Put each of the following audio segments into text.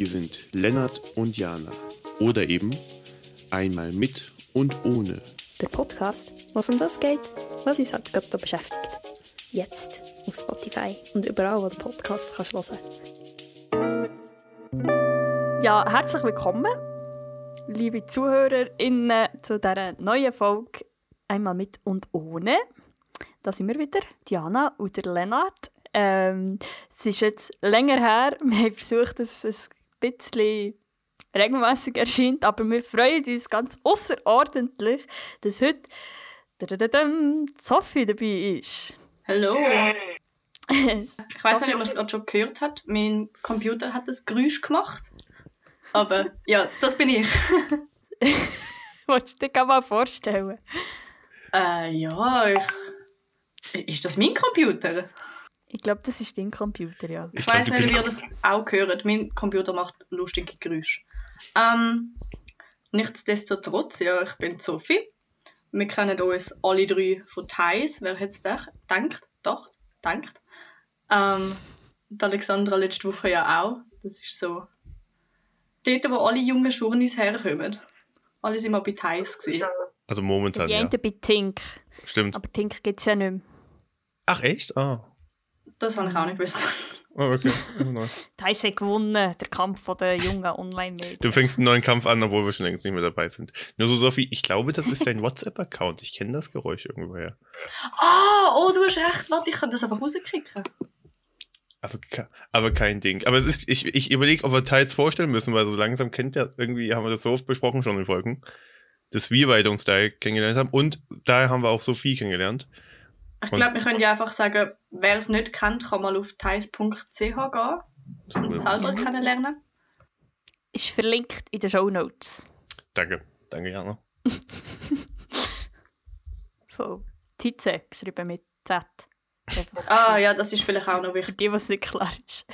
Wir sind Lennart und Jana. Oder eben einmal mit und ohne. Der Podcast, was um das geht, was uns halt gerade beschäftigt. Jetzt auf Spotify und überall, wo du Podcast kannst hören. Ja, herzlich willkommen, liebe ZuhörerInnen, zu dieser neuen Folge «Einmal mit und ohne». Da sind wir wieder, Diana und der Lennart. Ähm, es ist jetzt länger her. Wir haben versucht, es ein bisschen regelmäßig erscheint, aber wir freuen uns ganz außerordentlich, dass heute Sophie dabei ist. Hallo. ich weiß nicht, ob man es gerade schon gehört hat. Mein Computer hat das Geräusch gemacht. Aber ja, das bin ich. Wolltest du dir mal vorstellen? Äh, ja, ich... Ist das mein Computer? Ich glaube, das ist dein Computer, ja. Ich, ich weiß nicht, ob ihr das auch hört. Mein Computer macht lustige Geräusche. Ähm, nichtsdestotrotz, ja, ich bin Sophie. Wir kennen uns alle drei von Thais. Wer hätte es gedacht? Dacht, denkt. Ähm, die Alexandra letzte Woche ja auch. Das ist so dort, wo alle jungen Schurnis herkommen. Alle sind mal bei Thais. Gewesen. Also momentan, Die ja. bei Tink. Stimmt. Aber Tink gibt es ja nicht mehr. Ach, echt? Ah. Das habe ich auch nicht gewusst. Oh, okay. Oh, nice. Thais hat gewonnen, der Kampf der jungen Online-Medien. Du fängst einen neuen Kampf an, obwohl wir schon längst nicht mehr dabei sind. Nur so, Sophie, ich glaube, das ist dein WhatsApp-Account. Ich kenne das Geräusch irgendwoher. Ah, oh, du hast recht. Warte, ich kann das einfach rauskriegen. Aber, aber kein Ding. Aber es ist, ich, ich überlege, ob wir Teils vorstellen müssen, weil so langsam kennt ja, irgendwie haben wir das so oft besprochen schon in Folgen, dass wir beide uns da kennengelernt haben und daher haben wir auch Sophie kennengelernt. Ich glaube, wir können ja einfach sagen, wer es nicht kennt, kann mal auf thais.ch gehen und selber kennenlernen. Ist verlinkt in den Show Notes. Danke, danke, Jana. Von Tize, geschrieben mit Z. Ah ja, das ist vielleicht auch noch wichtig. Für die, was nicht klar ist.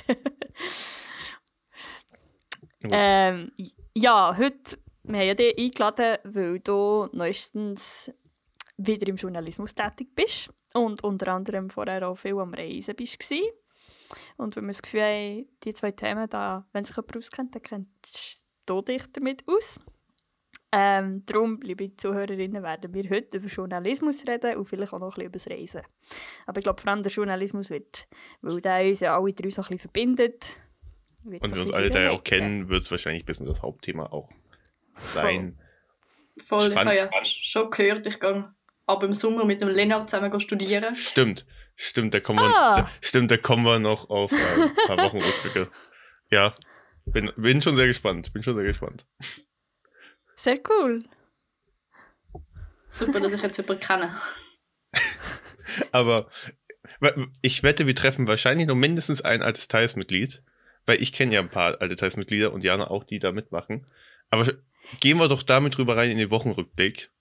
ähm, ja, heute, wir haben ja dich eingeladen, weil du neuestens wieder im Journalismus tätig bist und unter anderem vorher auch viel am Reisen bist. Und wenn wir das Gefühl haben, die zwei Themen, da, wenn sich jemand auskennt, dann kennst du dich damit aus. Ähm, darum, liebe Zuhörerinnen, werden wir heute über Journalismus reden und vielleicht auch noch ein bisschen über das Reisen. Aber ich glaube, vor allem der Journalismus wird, weil der uns ja alle drei so ein bisschen verbindet. Und wenn wir uns alle drei auch kennen, wird es wahrscheinlich ein bisschen das Hauptthema auch sein. Voll, Voll. ich habe ja schon gehört, ich gehe ab im Sommer mit dem Lennart zusammen studieren. Stimmt, stimmt, da kommen, ah. wir, stimmt, da kommen wir noch auf äh, ein paar Wochen Rückblicke. Ja, bin, bin schon sehr gespannt, bin schon sehr gespannt. Sehr cool. Super, dass ich jetzt jemanden kenne. Aber ich wette, wir treffen wahrscheinlich noch mindestens ein altes Teilsmitglied, weil ich kenne ja ein paar alte Teilsmitglieder und Jana auch, die da mitmachen. Aber gehen wir doch damit drüber rein in den Wochenrückblick.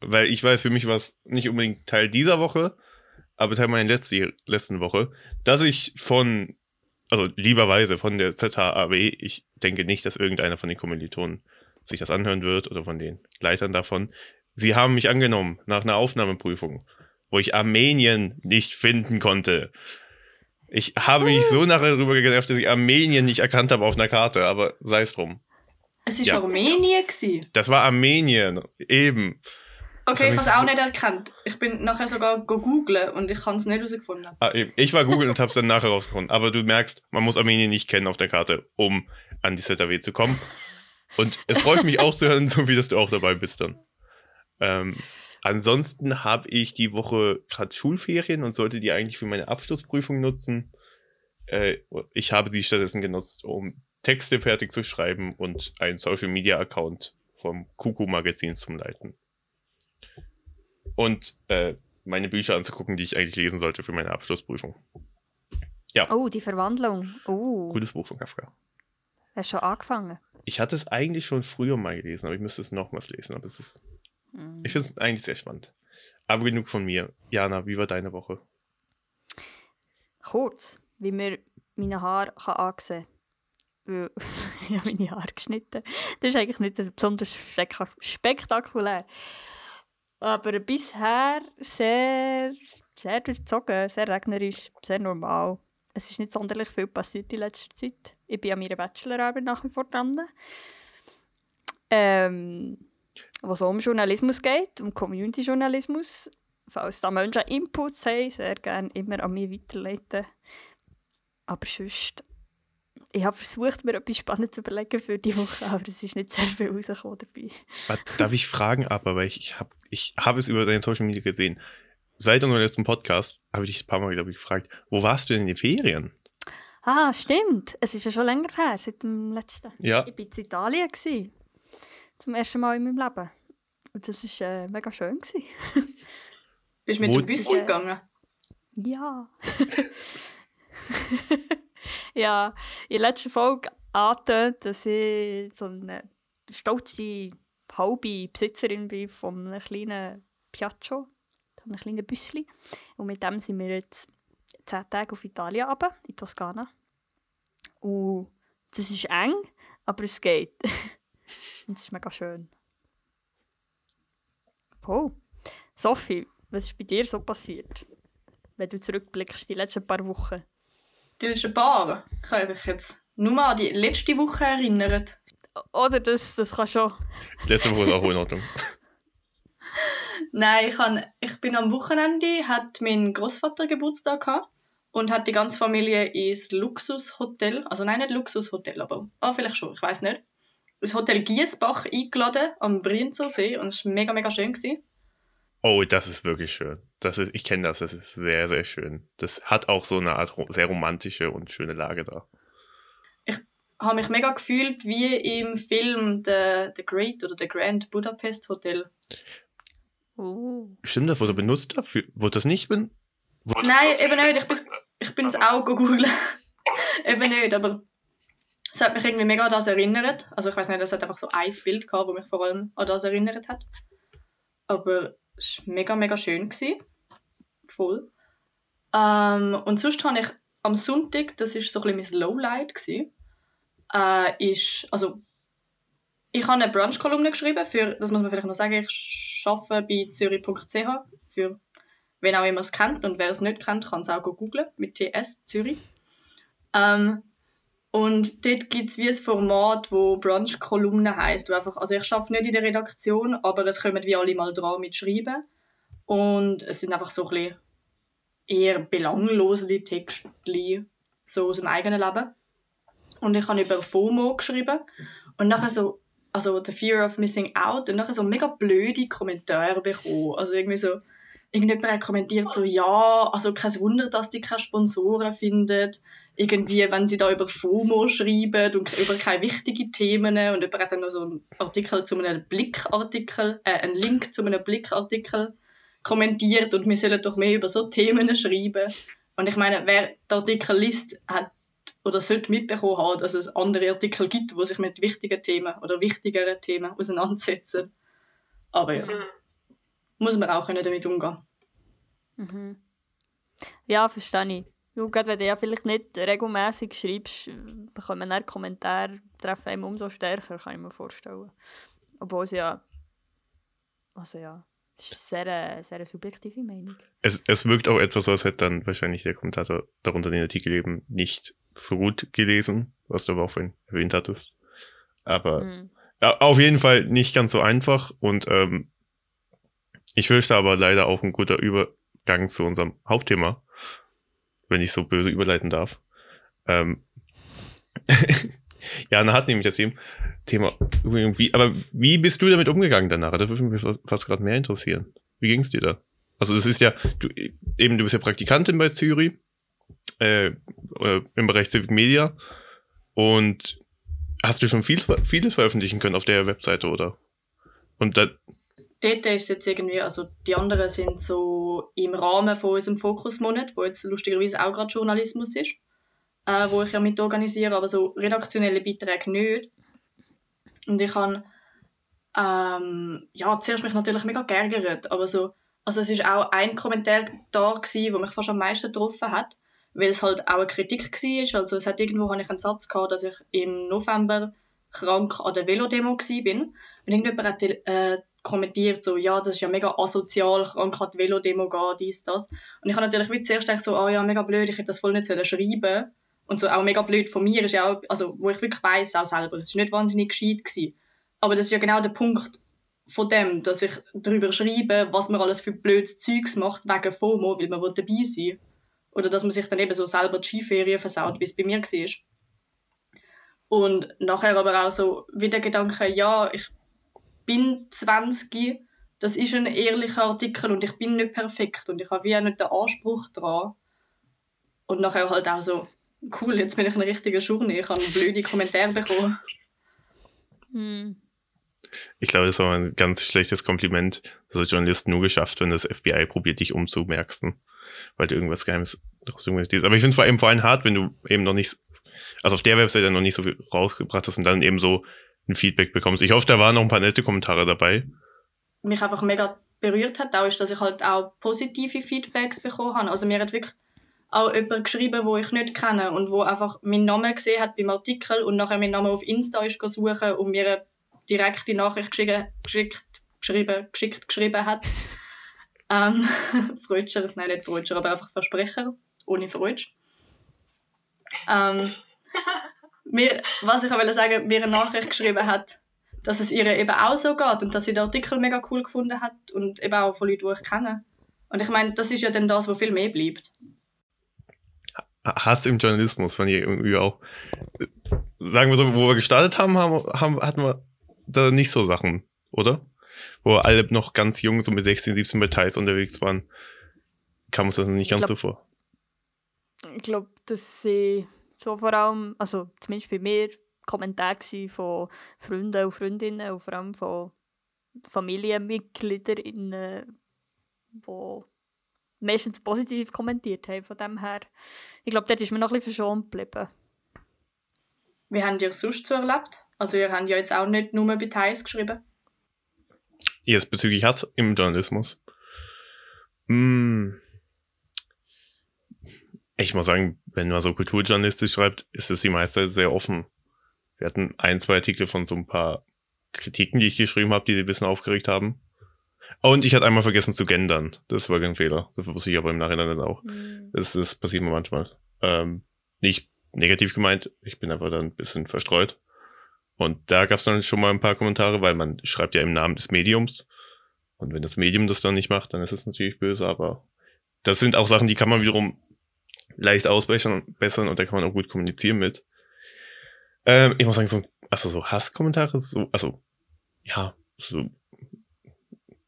Weil ich weiß, für mich war es nicht unbedingt Teil dieser Woche, aber Teil meiner letzten, letzten Woche, dass ich von, also lieberweise von der ZHAW, ich denke nicht, dass irgendeiner von den Kommilitonen sich das anhören wird oder von den Leitern davon. Sie haben mich angenommen nach einer Aufnahmeprüfung, wo ich Armenien nicht finden konnte. Ich habe mich so nachher darüber genervt, dass ich Armenien nicht erkannt habe auf einer Karte, aber sei es drum. Es ist ja. Armenien gewesen. Das war Armenien, eben. Okay, ich habe es auch nicht erkannt. Ich bin nachher sogar googeln und ich habe es nicht herausgefunden. Ah. Ich war googeln und habe es dann nachher rausgefunden. Aber du merkst, man muss Armenien nicht kennen auf der Karte, um an die ZAW zu kommen. Und es freut mich auch zu hören, so wie dass du auch dabei bist dann. Ähm, ansonsten habe ich die Woche gerade Schulferien und sollte die eigentlich für meine Abschlussprüfung nutzen. Äh, ich habe sie stattdessen genutzt, um Texte fertig zu schreiben und einen Social Media Account vom Kuku Magazin zum Leiten. Und äh, meine Bücher anzugucken, die ich eigentlich lesen sollte für meine Abschlussprüfung. Ja. Oh, die Verwandlung. Oh. Gutes Buch von Kafka. Hast schon angefangen? Ich hatte es eigentlich schon früher mal gelesen, aber ich müsste es nochmals lesen. Aber es ist. Mhm. Ich finde es eigentlich sehr spannend. Aber genug von mir. Jana, wie war deine Woche? Kurz, wie mir meine Haare kann ansehen kann. ich habe meine Haare geschnitten. Das ist eigentlich nicht besonders spektakulär. Aber bisher sehr, sehr durchzogen, sehr regnerisch, sehr normal. es ist nicht sonderlich viel passiert in letzter Zeit. Ich bin an meiner Bachelorarbeit nach wie vor dran. Ähm, was um Journalismus geht, um Community-Journalismus. Falls da Menschen Inputs haben, sehr gerne immer an mich weiterleiten. Aber sonst, ich habe versucht, mir etwas Spannendes zu überlegen für die Woche, aber es ist nicht sehr viel rausgekommen dabei. Darf ich fragen, aber weil ich, ich habe ich hab es über deine Social Media gesehen. Seit unserem letzten Podcast habe ich dich ein paar Mal, glaube ich, gefragt, wo warst du denn in den Ferien? Ah, stimmt. Es ist ja schon länger her, seit dem letzten. Ja. Ich war in Italien. Gewesen, zum ersten Mal in meinem Leben. Und das war äh, mega schön. Gewesen. Bist du mit Wo- dem Bus gegangen? Ja. ja, in der letzten Folge angetönt, dass ich so eine stolze halbe Besitzerin bin von einem kleinen Piaggio, so einem kleinen Büsschen. Und mit dem sind wir jetzt zehn Tage auf Italien runter, in Toskana. Und das ist eng, aber es geht. Und es ist mega schön. Oh. Sophie, was ist bei dir so passiert? Wenn du zurückblickst, die letzten paar Wochen. Die letzten paar. Ich habe mich jetzt nur mal an die letzte Woche erinnert. Oder das, das kann schon. Letzte Woche ist auch in Ordnung. Nein, ich, han, ich bin am Wochenende, hat mein Großvater Geburtstag gehabt und hat die ganze Familie ins Luxushotel, also nein, nicht Luxushotel, aber ah, vielleicht schon, ich weiß nicht, das Hotel Giesbach eingeladen am Brienzer See und es war mega, mega schön. Gewesen. Oh, das ist wirklich schön. Das ist, ich kenne das, das ist sehr, sehr schön. Das hat auch so eine Art sehr romantische und schöne Lage da. habe mich mega gefühlt wie im Film The, The Great oder The Grand Budapest Hotel. Oh. Stimmt das, wurde benutzt dafür? Wurde das nicht ben wurde Nein, eben nicht. Ich bin, ich bin es auch googeln. eben nicht, aber es hat mich irgendwie mega an das erinnert. Also ich weiß nicht, es hat einfach so ein Bild gehabt, das mich vor allem an das erinnert hat. Aber es war mega, mega schön. Gewesen. Voll. Ähm, und sonst habe ich am Sonntag, das war so ein bisschen mein Lowlight, gewesen, äh, ist, also ich habe eine Brunch-Kolumne geschrieben, für, das muss man vielleicht noch sagen, ich arbeite bei zürich.ch, für wen auch immer es kennt und wer es nicht kennt, kann es auch googlen mit TS Zürich. Ähm, und dort gibt es wie ein Format, wo Brunch-Kolumne heisst. Wo einfach, also ich arbeite nicht in der Redaktion, aber es kommen wie alle mal dran mit Schreiben. Und es sind einfach so ein bisschen eher belanglose Texte, so aus dem eigenen Leben. Und ich habe über FOMO geschrieben. Und nachher so, also The Fear of Missing Out. Und nachher so mega blöde Kommentare bekommen. Also irgendwie so, irgendjemand hat kommentiert so, ja, also kein Wunder, dass die keine Sponsoren findet. Irgendwie, wenn sie da über FOMO schreiben und über keine wichtigen Themen. Und jemand hat dann noch so einen Artikel zu einem Blickartikel, äh, einen Link zu einem Blickartikel kommentiert und wir sollen doch mehr über so Themen schreiben. Und ich meine, wer den Artikel liest, hat oder sollte mitbekommen haben, dass es andere Artikel gibt, die sich mit wichtigen Themen oder wichtigeren Themen auseinandersetzen. Aber ja, muss man auch können damit umgehen Mhm. Ja, verstehe ich. Du, gerade wenn du ja vielleicht nicht regelmäßig schreibst, bekommen dann Kommentare, treffen einem umso stärker, kann ich mir vorstellen. Obwohl es ja. Also ja, es ist eine sehr, sehr subjektive Meinung. Es, es wirkt auch etwas so, als hätte dann wahrscheinlich der Kommentator darunter den Artikel eben nicht so gut gelesen, was du aber auch vorhin erwähnt hattest. Aber Mhm. ja, auf jeden Fall nicht ganz so einfach und ähm, ich fürchte aber leider auch ein guter Übergang zu unserem Hauptthema, wenn ich so böse überleiten darf. Ähm, Jana hat nämlich das Thema irgendwie, aber wie bist du damit umgegangen danach? Das würde mich fast gerade mehr interessieren. Wie ging es dir da? Also das ist ja, du, eben du bist ja Praktikantin bei Zürich äh, äh, im Bereich Civic Media und hast du schon viel, vieles veröffentlichen können auf der Webseite, oder? Und dann, Dort ist es jetzt irgendwie, also die anderen sind so im Rahmen von unserem Fokusmonat, wo jetzt lustigerweise auch gerade Journalismus ist, äh, wo ich ja mit organisiere, aber so redaktionelle Beiträge nicht. Und ich habe ähm, ja, zuerst mich natürlich mega geärgert, aber so, also es ist auch ein Kommentar da gewesen, der mich fast am meisten getroffen hat, weil es halt auch eine Kritik war. Also es hat irgendwo habe ich einen Satz gehabt, dass ich im November krank an der Velodemo war. Und irgendjemand hat äh, kommentiert, so, ja, das ist ja mega asozial, man kann die Velodemo gehen, dies, das. Und ich habe natürlich wie zuerst gedacht, so, ah oh ja, mega blöd, ich hätte das voll nicht sollen schreiben Und so auch mega blöd von mir ist ja auch, also wo ich wirklich weiss, auch selber, es ist nicht wahnsinnig gescheit gewesen. Aber das ist ja genau der Punkt von dem, dass ich darüber schreibe, was man alles für blödes Zeugs macht, wegen FOMO, weil man dabei sein. Oder dass man sich dann eben so selber die Skiferien versaut, wie es bei mir war. Und nachher aber auch so wie der Gedanke, ja, ich bin 20, das ist ein ehrlicher Artikel und ich bin nicht perfekt und ich habe wie auch nicht den Anspruch dran. Und nachher halt auch so, cool, jetzt bin ich ein richtiger Schurne, ich habe blöde Kommentare bekommen. Hm. Ich glaube, das war ein ganz schlechtes Kompliment, dass der Journalist nur geschafft, wenn das FBI probiert, dich umzumerksten, weil du irgendwas Geheimes draus irgendwas Aber ich finde es vor allem vor allem hart, wenn du eben noch nicht, also auf der Webseite noch nicht so viel rausgebracht hast und dann eben so ein Feedback bekommst. Ich hoffe, da waren noch ein paar nette Kommentare dabei. Mich einfach mega berührt hat, auch ist, dass ich halt auch positive Feedbacks bekommen habe. Also mir hat wirklich auch jemand geschrieben, wo ich nicht kenne und wo einfach meinen Namen gesehen hat beim Artikel und nachher meinen Namen auf Insta ist suchen und mir eine direkte Nachricht geschickt, geschickt geschrieben, geschickt geschrieben hat. Ähm, Freudscher, nein, nicht Freudscher, aber einfach Versprecher, ohne Freudsch. Ähm, mir, was ich auch sagen mir eine Nachricht geschrieben hat, dass es ihr eben auch so geht und dass sie den Artikel mega cool gefunden hat und eben auch von Leuten, die ich kenne. Und ich meine, das ist ja dann das, was viel mehr bleibt. Hass im Journalismus fand ich irgendwie auch. Sagen wir so, wo wir gestartet haben, haben, haben hatten wir da nicht so Sachen, oder? Wo alle noch ganz jung, so mit 16, 17 bei Thais unterwegs waren, kam uns das noch nicht ganz glaub, so vor. Ich glaube, dass sie so vor allem, also zumindest bei mir, Kommentare von Freunden und Freundinnen und vor allem von Familienmitgliedern, die meistens positiv kommentiert haben. Von dem her, ich glaube, dort ist mir noch ein bisschen verschont geblieben. Wie habt ihr es sonst so erlebt? Also ihr habt ja jetzt auch nicht nur bei Details geschrieben. Jetzt bezüglich Hass im Journalismus. Hm. Ich muss sagen, wenn man so kulturjournalistisch schreibt, ist es die meiste sehr offen. Wir hatten ein, zwei Artikel von so ein paar Kritiken, die ich geschrieben habe, die sie ein bisschen aufgeregt haben. Und ich hatte einmal vergessen zu gendern. Das war kein Fehler. Das wusste ich aber im Nachhinein dann auch. Mhm. Das, das passiert mir manchmal. Ähm, nicht negativ gemeint, ich bin einfach dann ein bisschen verstreut. Und da gab es dann schon mal ein paar Kommentare, weil man schreibt ja im Namen des Mediums. Und wenn das Medium das dann nicht macht, dann ist es natürlich böse, aber das sind auch Sachen, die kann man wiederum leicht ausbessern bessern und da kann man auch gut kommunizieren mit. Ähm, ich muss sagen, so, also so Hasskommentare, so, also, ja, so,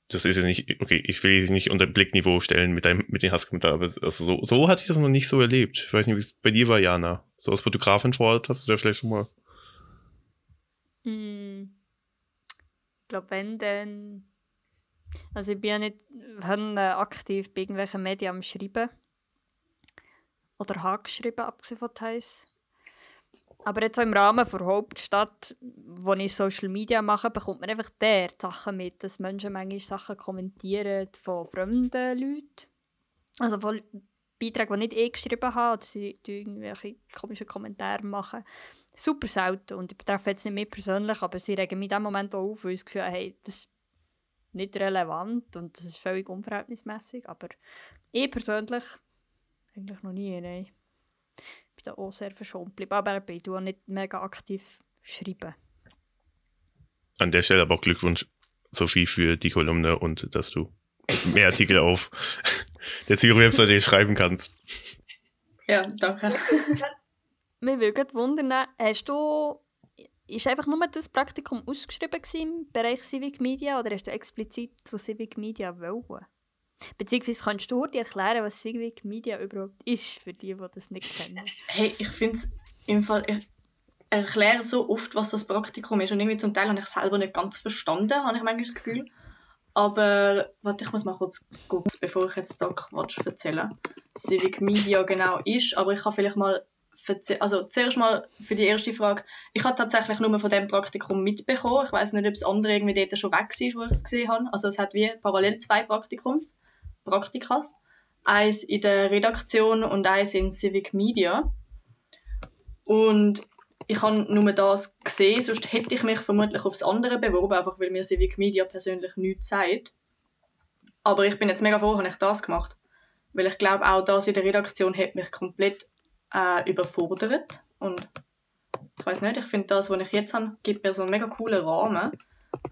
das ist jetzt nicht, okay, ich will dich nicht unter Blickniveau stellen mit deinem, mit den Hasskommentaren, aber also so, so hatte ich das noch nicht so erlebt. Ich weiß nicht, wie es bei dir war, Jana. So als Fotografin vor Ort hast du da vielleicht schon mal. Hm. Ich glaube, wenn dann, also ich bin ja nicht aktiv bei irgendwelchen Medien am Schreiben oder habe geschrieben, abgesehen von Thais. Aber jetzt auch im Rahmen der Hauptstadt, wo ich Social Media mache, bekommt man einfach der Sachen mit, dass Menschen manchmal Sachen kommentieren von fremden Leuten. Also von Beiträgen, die nicht ich geschrieben habe, oder sie irgendwelche komischen Kommentare machen. Super selten. Und ich betreffe jetzt nicht mich persönlich, aber sie regen mich in dem Moment auch auf, weil ich das Gefühl hey, das ist nicht relevant und das ist völlig unverhältnismäßig. Aber ich persönlich eigentlich noch nie, nein. Ich bin da auch sehr verschont geblieben, aber ich tue auch nicht mega aktiv schreiben. An der Stelle aber auch Glückwunsch, Sophie, für die Kolumne und dass du mehr Artikel auf der Zero-Webseite schreiben kannst. Ja, danke. Mir würde wundern, hast du ist einfach nur das Praktikum ausgeschrieben im Bereich Civic Media oder hast du explizit zu Civic Media wollen? Beziehungsweise kannst du dir erklären, was Civic Media überhaupt ist, für die, die das nicht kennen? Hey, ich finde es im Fall, ich erkläre so oft, was das Praktikum ist und irgendwie zum Teil habe ich es selber nicht ganz verstanden, habe ich manchmal das Gefühl. Aber, warte, ich muss mal kurz gucken, bevor ich jetzt da Quatsch erzähle. Civic Media genau ist, aber ich kann vielleicht mal also zuerst mal für die erste Frage, ich habe tatsächlich nur von dem Praktikum mitbekommen. Ich weiß nicht, ob das andere irgendwie dort schon weg ist, wo ich es gesehen habe. Also es hat wie parallel zwei Praktikums. Praktikas. Eins in der Redaktion und eins in Civic Media. Und ich habe nur das gesehen, sonst hätte ich mich vermutlich aufs andere beworben, einfach weil mir Civic Media persönlich nichts sagt. Aber ich bin jetzt mega froh, habe ich das gemacht. Weil ich glaube, auch das in der Redaktion hat mich komplett äh, überfordert. Und ich weiß nicht, ich finde das, was ich jetzt habe, gibt mir so einen mega coolen Rahmen.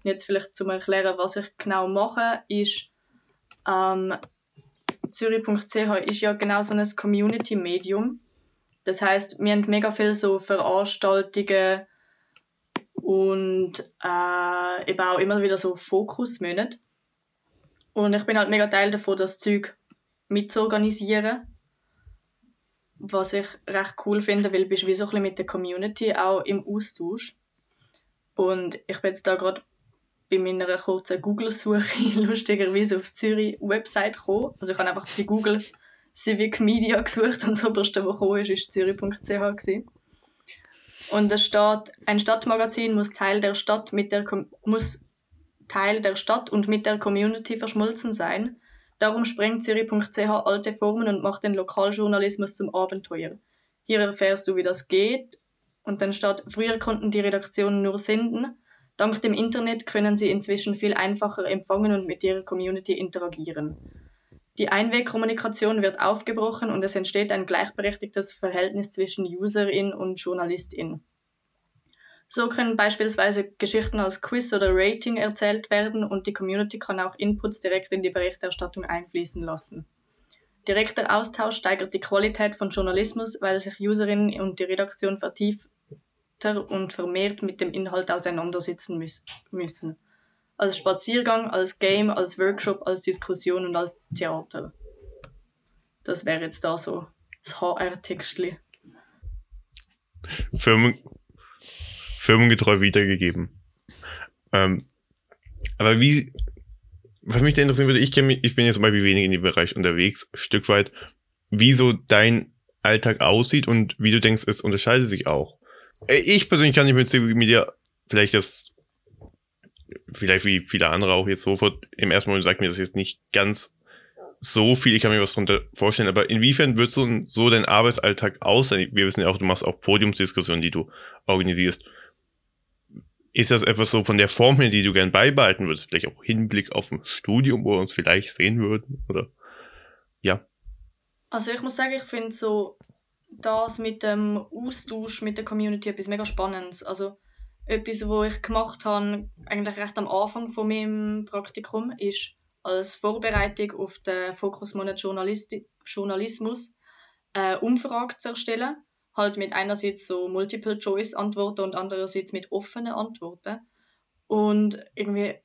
Jetzt vielleicht zum Erklären, was ich genau mache, ist ähm, Zürich.ch ist ja genau so ein Community-Medium. Das heißt, wir haben mega viele so Veranstaltungen und äh, eben auch immer wieder so Fokusmonate. Und ich bin halt mega Teil davon, das Zeug mitzuorganisieren. Was ich recht cool finde, weil du bist wie so ein bisschen mit der Community auch im Austausch. Und ich bin jetzt da gerade bei meiner kurzen Google-Suche lustigerweise auf Zürich Website gekommen. Also ich habe einfach bei Google Civic Media gesucht und das oberste, was gekommen ist, ist zürich.ch Und es steht, ein Stadtmagazin muss Teil der Stadt mit der muss Teil der Stadt und mit der Community verschmolzen sein. Darum sprengt Zürich.ch alte Formen und macht den Lokaljournalismus zum Abenteuer. Hier erfährst du, wie das geht. Und dann steht, früher konnten die Redaktionen nur senden. Dank dem Internet können sie inzwischen viel einfacher empfangen und mit ihrer Community interagieren. Die Einwegkommunikation wird aufgebrochen und es entsteht ein gleichberechtigtes Verhältnis zwischen Userin und Journalistin. So können beispielsweise Geschichten als Quiz oder Rating erzählt werden und die Community kann auch Inputs direkt in die Berichterstattung einfließen lassen. Direkter Austausch steigert die Qualität von Journalismus, weil sich Userinnen und die Redaktion vertiefter und vermehrt mit dem Inhalt auseinandersetzen müssen als Spaziergang, als Game, als Workshop, als Diskussion und als Theater. Das wäre jetzt da so das HR-Textli. Firmen, firmengetreu wiedergegeben. Ähm, aber wie, was mich da interessieren würde, ich, mich, ich bin jetzt zum Beispiel wenig in dem Bereich unterwegs, Stück weit, wie so dein Alltag aussieht und wie du denkst, es unterscheidet sich auch. Äh, ich persönlich kann nicht mit Social Media vielleicht das vielleicht wie viele andere auch jetzt sofort im ersten Moment sagt mir das jetzt nicht ganz so viel, ich kann mir was darunter vorstellen, aber inwiefern wird so, so dein Arbeitsalltag aussehen? Wir wissen ja auch, du machst auch Podiumsdiskussionen, die du organisierst. Ist das etwas so von der Form her, die du gern beibehalten würdest? Vielleicht auch Hinblick auf ein Studium, wo wir uns vielleicht sehen würden? Oder ja. Also ich muss sagen, ich finde so das mit dem Austausch mit der Community etwas mega Spannendes. Also etwas, wo ich gemacht habe, eigentlich recht am Anfang von meinem Praktikum, ist als Vorbereitung auf den Fokusmonat Journalismus äh, Umfrage zu erstellen. Halt mit einerseits so Multiple-Choice-Antworten und andererseits mit offenen Antworten. Und irgendwie,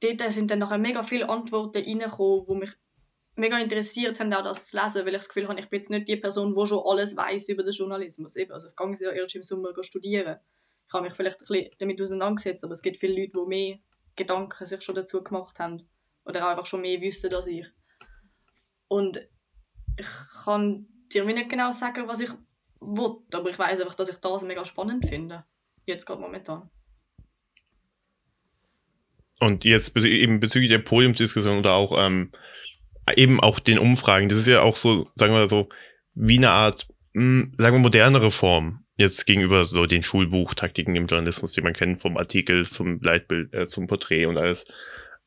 dort sind dann nachher mega viele Antworten reingekommen, die mich mega interessiert haben, auch das zu lesen, weil ich das Gefühl habe, ich bin jetzt nicht die Person, die schon alles weiß über den Journalismus. Eben, also ich gehe ja erst im Sommer studieren ich habe mich vielleicht ein bisschen damit auseinandergesetzt, aber es gibt viele Leute, die mehr Gedanken sich schon dazu gemacht haben oder auch einfach schon mehr wissen als ich. Und ich kann dir nicht genau sagen, was ich will, aber ich weiß einfach, dass ich das mega spannend finde. Jetzt gerade momentan. Und jetzt eben bezüglich der Podiumsdiskussion oder auch ähm, eben auch den Umfragen, das ist ja auch so, sagen wir so, wie eine Art, mh, hm, sagen wir, modernere Form jetzt gegenüber so den Schulbuchtaktiken im Journalismus, die man kennt, vom Artikel zum Leitbild, äh, zum Porträt und alles.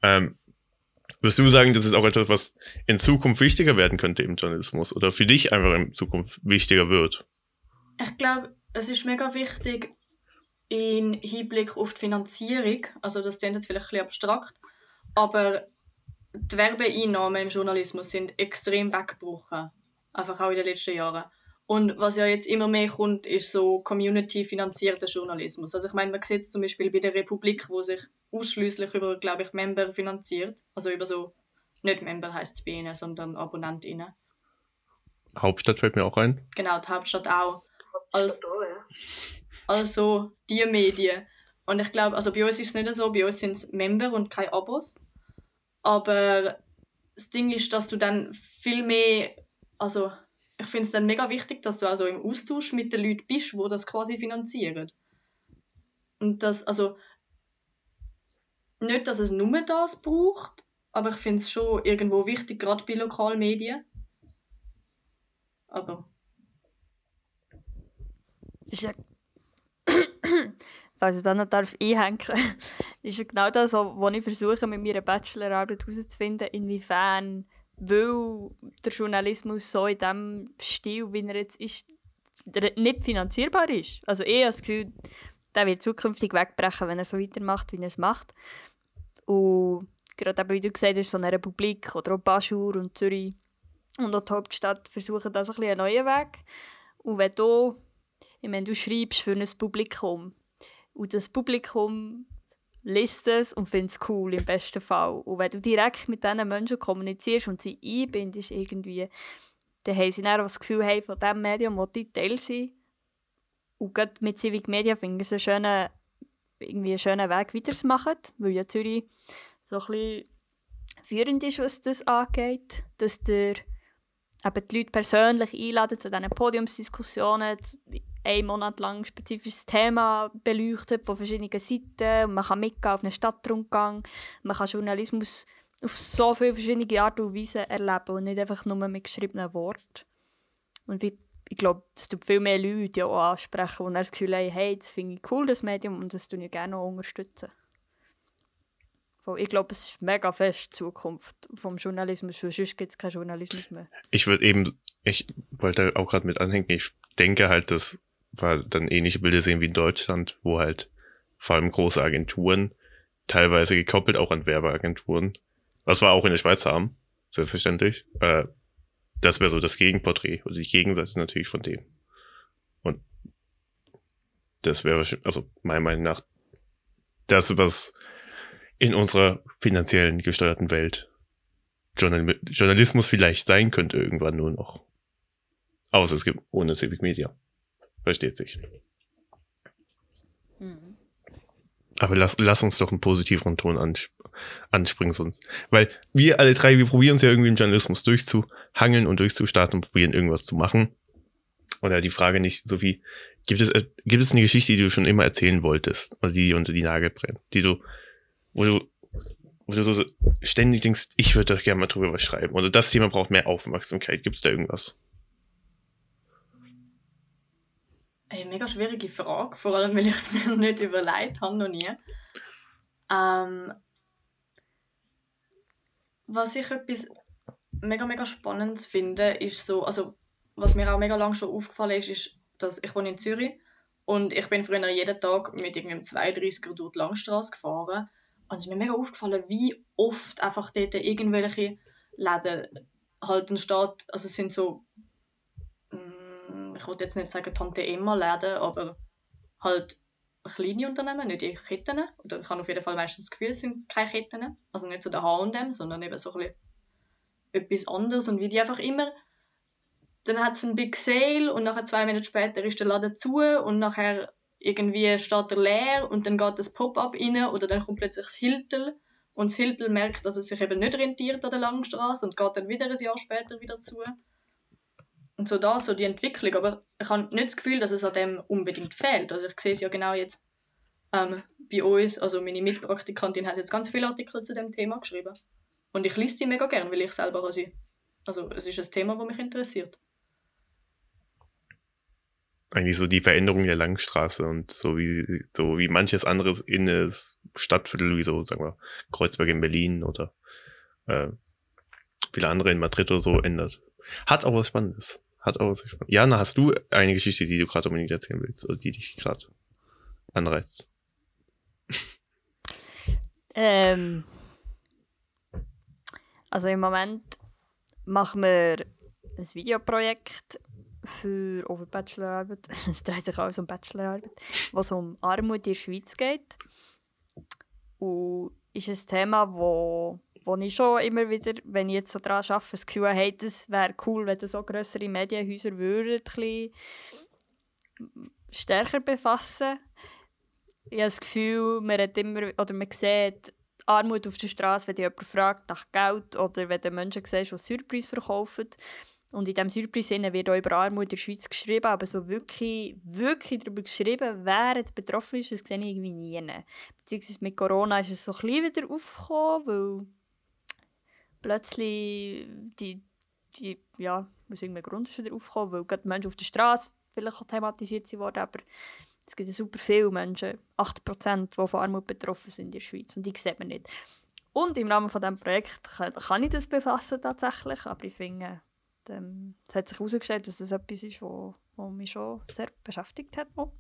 Ähm, würdest du sagen, das ist auch etwas, was in Zukunft wichtiger werden könnte im Journalismus oder für dich einfach in Zukunft wichtiger wird? Ich glaube, es ist mega wichtig in Hinblick auf die Finanzierung. Also das klingt jetzt vielleicht ein bisschen abstrakt, aber die Werbeeinnahmen im Journalismus sind extrem weggebrochen. Einfach auch in den letzten Jahren. Und was ja jetzt immer mehr kommt, ist so community-finanzierter Journalismus. Also ich meine, man sieht es zum Beispiel bei der Republik, wo sich ausschließlich über, glaube ich, Member finanziert. Also über so, nicht Member heißt es bei ihnen, sondern AbonnentInnen. Hauptstadt fällt mir auch ein. Genau, die Hauptstadt auch. Als, also die Medien. Und ich glaube, also bei uns ist es nicht so, bei uns sind es Member und keine Abos. Aber das Ding ist, dass du dann viel mehr, also ich finde es dann mega wichtig, dass du also im Austausch mit den Leuten bist, wo das quasi finanzieren. Und das, also, nicht, dass es nur das braucht, aber ich finde es schon irgendwo wichtig, gerade bei Lokalmedien. Aber. Das ist ja also dann noch darf einhängen, ist genau das, was ich versuche, mit meiner Bachelorarbeit herauszufinden, inwiefern, weil der Journalismus so in dem Stil, wie er jetzt ist, nicht finanzierbar ist. Also ich habe das Gefühl, der wird zukünftig wegbrechen, wenn er so weitermacht, wie er es macht. Und gerade eben, wie du gesagt hast, so eine Republik oder auch Baschur und Zürich und auch die Hauptstadt versuchen das ein bisschen einen neuen Weg. Und wenn du, ich meine, du schreibst für ein Publikum und das Publikum liest es und findet es cool im besten Fall. Und wenn du direkt mit diesen Menschen kommunizierst und sie einbindest irgendwie, dann haben sie dann das Gefühl, hey, von diesem Medium will ich Teil sein. Und gerade mit Civic Media finde ich es einen schönen, irgendwie einen schönen Weg, weiterzumachen, weil ja Zürich so ein bisschen führend ist, was das angeht, dass der eben die Leute persönlich einladen zu diesen Podiumsdiskussionen, einen Monat lang ein spezifisches Thema beleuchtet von verschiedenen Seiten. Und man kann mitgehen auf einen Stadtrundgang. Man kann Journalismus auf so viele verschiedene Art und Weise erleben und nicht einfach nur mit geschriebenen Worten. Und ich, ich glaube, es tut viel mehr Leute auch ansprechen, die das Gefühl haben, hey, das finde ich cool, das Medium, und das tue ich gerne unterstützen. Ich glaube, es ist mega fest die Zukunft vom Journalismus, weil sonst gibt es keinen Journalismus mehr. Ich würde eben, ich wollte auch gerade mit anhängen, ich denke halt, dass wir dann ähnliche Bilder sehen wie in Deutschland, wo halt vor allem große Agenturen, teilweise gekoppelt auch an Werbeagenturen, was wir auch in der Schweiz haben, selbstverständlich, äh, das wäre so das Gegenporträt, oder die Gegenseite natürlich von dem. Und das wäre, also meiner Meinung nach, das, was in unserer finanziellen gesteuerten Welt Journal Journalismus vielleicht sein könnte irgendwann nur noch. Außer es gibt ohne Civic Media. Versteht sich. Mhm. Aber lass, lass uns doch einen positiveren Ton ansp anspringen sonst. Weil wir alle drei, wir probieren uns ja irgendwie im Journalismus durchzuhangeln und durchzustarten und probieren irgendwas zu machen. Oder die Frage nicht, so wie, gibt es, äh, gibt es eine Geschichte, die du schon immer erzählen wolltest? Oder die dir unter die Nagel brennt? Die du, wo du, wo du so ständig denkst, ich würde doch gerne mal drüber was schreiben. Oder das Thema braucht mehr Aufmerksamkeit. Gibt es da irgendwas? Eine mega schwierige Frage, vor allem weil ich es mir nicht überlegt habe, noch nie. Ähm, was ich etwas mega, mega Spannendes finde, ist so, also was mir auch mega lange schon aufgefallen ist, ist, dass ich wohne in Zürich und ich bin früher jeden Tag mit irgendeinem 32er durch die Langstrasse gefahren und es ist mir mega aufgefallen, wie oft einfach dort irgendwelche Läden halt steht, also es sind so ich wollte jetzt nicht sagen Tante Emma Läden, aber halt kleine Unternehmen, nicht die Ketten. Oder ich habe auf jeden Fall meistens das Gefühl, es sind keine Ketten. Also nicht so der H&M, sondern eben so ein etwas anderes. Und wie die einfach immer, dann hat es einen Big Sale und nachher zwei Minuten später ist der Laden zu und nachher irgendwie steht er leer und dann geht das Pop-up rein oder dann kommt plötzlich das Hiltel und das Hiltel merkt, dass es sich eben nicht rentiert an der Langstraße und geht dann wieder ein Jahr später wieder zu. Und so da, so die Entwicklung. Aber ich habe nicht das Gefühl, dass es an dem unbedingt fehlt. Also ich sehe es ja genau jetzt ähm, bei uns. Also meine Mitpraktikantin hat jetzt ganz viele Artikel zu dem Thema geschrieben. Und ich lese sie mega gern, weil ich selber auch sie. Also es ist ein Thema, das mich interessiert. Eigentlich so die Veränderung der Langstraße und so wie, so wie manches anderes in das Stadtviertel, wie so, sagen wir, Kreuzberg in Berlin oder äh, viele andere in Madrid oder so ändert. Hat auch was Spannendes. Hat auch was gespannt. Jana, hast du eine Geschichte, die du gerade unbedingt erzählen willst oder die dich gerade anreizt? Ähm, also im Moment machen wir ein Videoprojekt für over Bachelorarbeit. Es dreht sich alles um Bachelorarbeit, was um Armut in der Schweiz geht. Und ist ein Thema, wo wo ich schon immer wieder, wenn ich jetzt so daran arbeite, das Gefühl habe, das wäre cool, wenn so grössere Medienhäuser würden, ein stärker befassen. Ich habe das Gefühl, man, hat immer, oder man sieht Armut auf der Straße, wenn jemand fragt nach Geld oder wenn du Menschen siehst, die Surprise verkaufen. Und in diesem Surprise wird auch über Armut in der Schweiz geschrieben, aber so wirklich, wirklich darüber geschrieben, wer jetzt betroffen ist, das sehe ich irgendwie nie. Beziehungsweise mit Corona ist es so ein bisschen wieder aufgekommen, weil plötzlich die, die ja, aus irgendeinem Grund ist wieder aufgekommen, weil gerade Menschen auf der Straße vielleicht thematisiert wurden, aber Es gibt super viele Menschen, 8%, die von Armut betroffen sind in der Schweiz. Und die sieht man nicht. Und im Rahmen von diesem Projekt kann, kann ich das befassen tatsächlich, aber ich finde, ähm, es hat sich herausgestellt, dass das etwas ist, was mich schon sehr beschäftigt hat. Oh.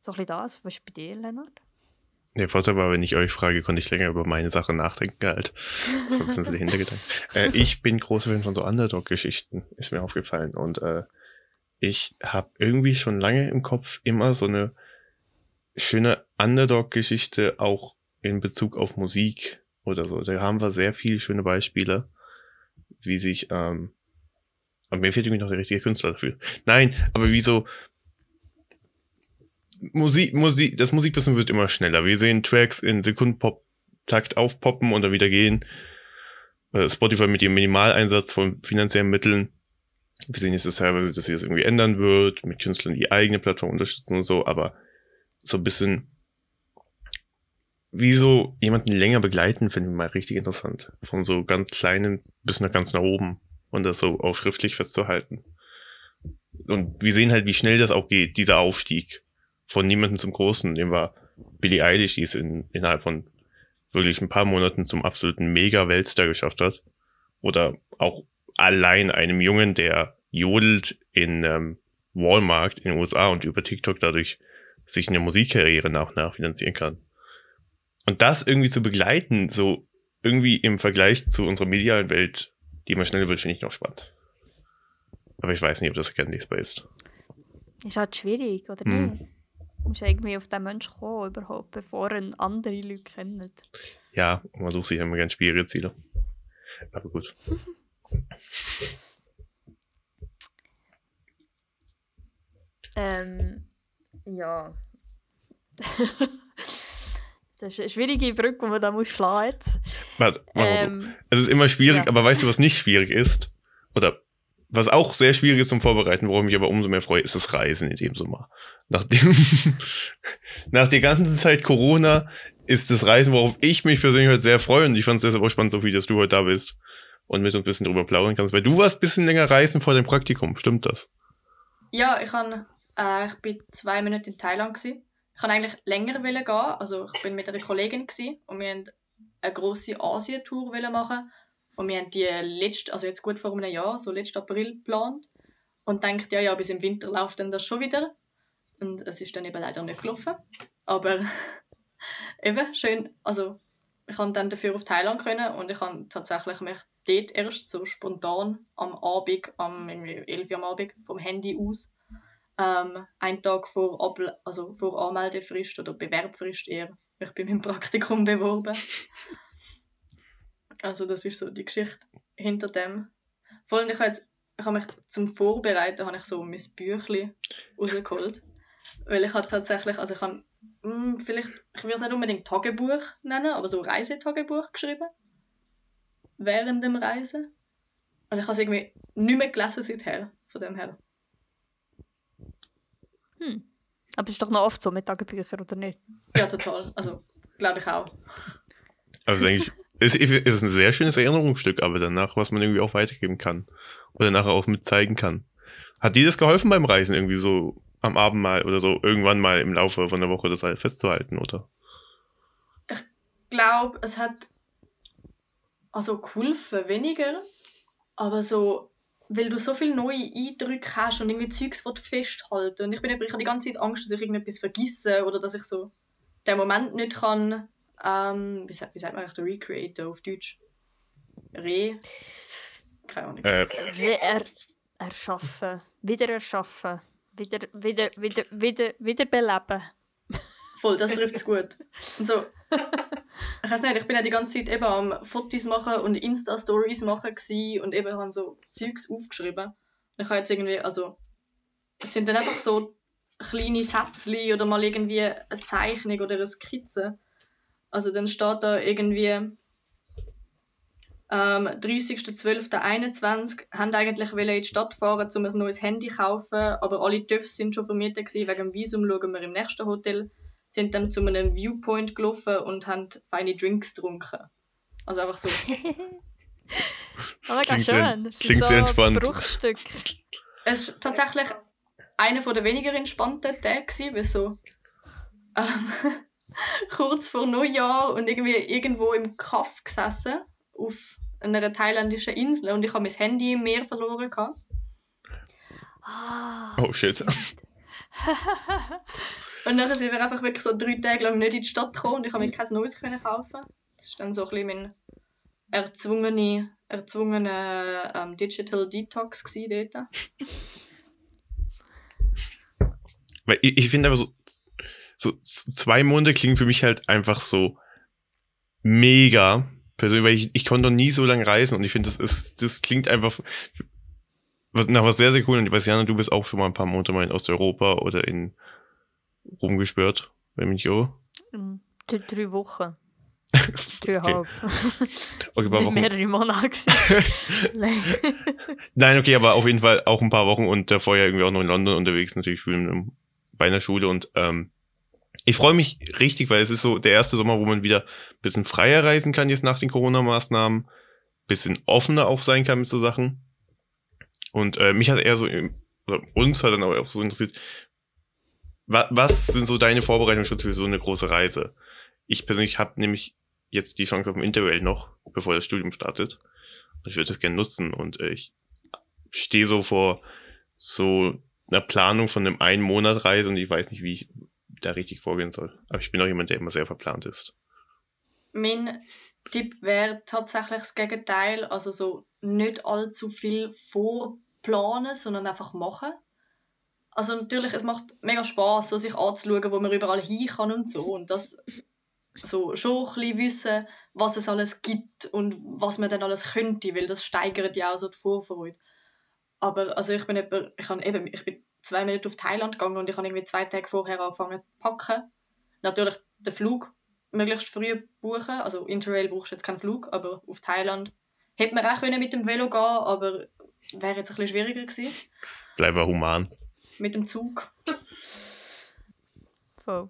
So ein bisschen das. Was ist bei dir, Lennart? Der Vorteil war, wenn ich euch frage, konnte ich länger über meine Sache nachdenken halt. So ein bisschen so der Hintergedanke. äh, ich bin großer Fan von so Underdog-Geschichten, ist mir aufgefallen. Und äh, ich habe irgendwie schon lange im Kopf immer so eine schöne Underdog-Geschichte auch in Bezug auf Musik oder so. Da haben wir sehr viele schöne Beispiele, wie sich, ähm, aber mir fehlt irgendwie noch der richtige Künstler dafür. Nein, aber wie so Musik, Musik, das Musikbusiness wird immer schneller. Wir sehen Tracks in Sekundenpop-Takt aufpoppen und dann wieder gehen. Äh, Spotify mit ihrem Minimaleinsatz von finanziellen Mitteln. Wir sehen jetzt das teilweise, dass sich das irgendwie ändern wird, mit Künstlern die eigene Plattform unterstützen und so, aber so ein bisschen wie so jemanden länger begleiten, finde ich mal richtig interessant. Von so ganz kleinen bis nach ganz nach oben und das so auch schriftlich festzuhalten. Und wir sehen halt, wie schnell das auch geht, dieser Aufstieg von niemandem zum Großen. Dem war Billie Eilish, die es in, innerhalb von wirklich ein paar Monaten zum absoluten Mega-Weltstar geschafft hat. Oder auch allein einem Jungen, der jodelt in ähm, Walmart in den USA und über TikTok dadurch sich eine Musikkarriere nach und nach finanzieren kann. Und das irgendwie zu begleiten, so irgendwie im Vergleich zu unserer medialen Welt, die immer schneller wird, finde ich noch spannend. Aber ich weiß nicht, ob das erkennbar ist. Ist halt schwierig, oder hm. nicht? Musst irgendwie auf den Menschen kommen, überhaupt, bevor er andere Leute kennt. Ja, man sucht sich immer gerne schwierige Ziele. Aber gut. ähm, ja. das ist eine schwierige Brücke, die man da muss schlagen muss. Warte, ähm, so. Es ist immer schwierig, ja. aber weißt du, was nicht schwierig ist? Oder was auch sehr schwierig ist zum Vorbereiten, worum ich aber umso mehr freue, ist das Reisen in dem Sommer. Nach, dem nach der ganzen Zeit Corona ist das Reisen, worauf ich mich persönlich heute sehr freue und ich fand es deshalb auch spannend, Sophie, dass du heute da bist und mit uns ein bisschen drüber plaudern kannst, weil du warst ein bisschen länger reisen vor dem Praktikum, stimmt das? Ja, ich, kann, äh, ich bin zwei Monate in Thailand gewesen. Ich kann eigentlich länger gehen, also ich bin mit einer Kollegin gewesen und wir haben eine grosse Asien-Tour machen und wir haben die letzte, also jetzt gut vor einem Jahr, so letzten April geplant. Und denkt, ja, ja, bis im Winter läuft dann das schon wieder. Und es ist dann eben leider nicht gelaufen. Aber eben, schön, also ich konnte dann dafür auf Thailand können und ich habe tatsächlich mich dort erst so spontan am Abend, am 11 Uhr am Abend vom Handy aus, ähm, einen Tag vor, Abl also vor Anmeldefrist oder Bewerbfrist eher, ich bin mit dem Praktikum beworben. Also das ist so die Geschichte hinter dem. Vor allem, ich habe, jetzt, ich habe mich zum Vorbereiten habe ich so mein Büchlein rausgeholt. Weil ich habe tatsächlich, also ich habe mh, hm, vielleicht, ich will es nicht unbedingt Tagebuch nennen, aber so Reisetagebuch geschrieben. Während dem Reisen. Und ich habe es irgendwie nicht mehr gelesen seither, von dem her. Hm. Aber es ist doch noch oft so mit Tagebüchern, oder nicht? Ja, total. Also, glaube ich auch. Also eigentlich es ist ein sehr schönes Erinnerungsstück, aber danach, was man irgendwie auch weitergeben kann. Oder nachher auch mit zeigen kann. Hat dir das geholfen beim Reisen irgendwie so am Abend mal oder so irgendwann mal im Laufe von der Woche das halt festzuhalten, oder? Ich glaube, es hat also geholfen, weniger, aber so, weil du so viele neue Eindrücke hast und irgendwie Zeugs, die festhalten. Und ich bin ich habe die ganze Zeit Angst, dass ich irgendetwas vergesse oder dass ich so den Moment nicht kann ähm, wie, sagt, wie sagt man eigentlich Recreate auf Deutsch? Re. Keine Ahnung. Äh. Re er erschaffen. Wieder erschaffen. Wieder, wieder, wieder, wieder, wiederbeleben. Voll, das trifft es gut. Und so, ich weiß nicht, ich bin ja die ganze Zeit eben am Fotos machen und Insta-Stories machen und eben habe so Zeugs aufgeschrieben. Und ich habe jetzt irgendwie, also, es sind dann einfach so kleine Sätzchen oder mal irgendwie eine Zeichnung oder eine Skizze. Also dann steht da irgendwie ähm, 30.12.21 haben eigentlich in die Stadt fahren, um ein neues Handy zu kaufen, aber alle TÜVs sind schon vermietet gewesen, wegen dem Visum schauen wir im nächsten Hotel. Sind dann zu einem Viewpoint gelaufen und haben feine Drinks getrunken. Also einfach so. aber ganz schön. Sehr, klingt so sehr entspannt. Bruchstück. Es ist tatsächlich einer der weniger entspannten Tage, weil so ähm, kurz vor Neujahr und irgendwie irgendwo im Kaff gesessen auf einer thailändischen Insel und ich habe mein Handy im Meer verloren. Gehabt. Oh shit. und dann sind wir einfach wirklich so drei Tage lang nicht in die Stadt gekommen und ich habe mir kein neues können kaufen. Das ist dann so ein bisschen mein erzwungene, erzwungene ähm, Digital Detox dort. Weil ich, ich finde aber so, so zwei Monate klingen für mich halt einfach so mega persönlich, weil ich, ich konnte noch nie so lange reisen und ich finde, das ist, das klingt einfach was, nach was sehr, sehr cool. Und ich weiß, Jana, du bist auch schon mal ein paar Monate mal in Osteuropa oder in rumgespürt, wenn mich auch. Mm, drei Wochen. Dreieinhalb. Okay, okay Nicht mehrere Monate. Nein, okay, aber auf jeden Fall auch ein paar Wochen und davor ja irgendwie auch noch in London unterwegs, natürlich bei einer Schule und ähm, ich freue mich richtig, weil es ist so der erste Sommer, wo man wieder ein bisschen freier reisen kann jetzt nach den Corona-Maßnahmen, bisschen offener auch sein kann mit so Sachen. Und äh, mich hat eher so, oder uns hat dann aber auch so interessiert, wa was sind so deine Vorbereitungsschritte für so eine große Reise? Ich persönlich habe nämlich jetzt die Chance auf dem Interrail noch, bevor das Studium startet. Ich würde das gerne nutzen und äh, ich stehe so vor so einer Planung von einem einen Monat Reise und ich weiß nicht, wie ich da richtig vorgehen soll. Aber ich bin auch jemand, der immer sehr verplant ist. Mein Tipp wäre tatsächlich das Gegenteil, also so nicht allzu viel vorplanen, sondern einfach machen. Also natürlich, es macht mega Spaß, so sich anzuschauen, wo man überall hin kann und so und das so schon ein bisschen wissen, was es alles gibt und was man dann alles könnte, weil das steigert ja auch so die Vorfreude. Aber also ich bin etwa, ich, eben, ich bin zwei Minuten auf Thailand gegangen und ich habe irgendwie zwei Tage vorher angefangen zu packen. Natürlich den Flug möglichst früh buchen. Also Interrail brauchst du jetzt keinen Flug, aber auf Thailand hätte man auch können mit dem Velo gehen aber wäre jetzt ein bisschen schwieriger gewesen. Bleiben human. Mit dem Zug. Voll.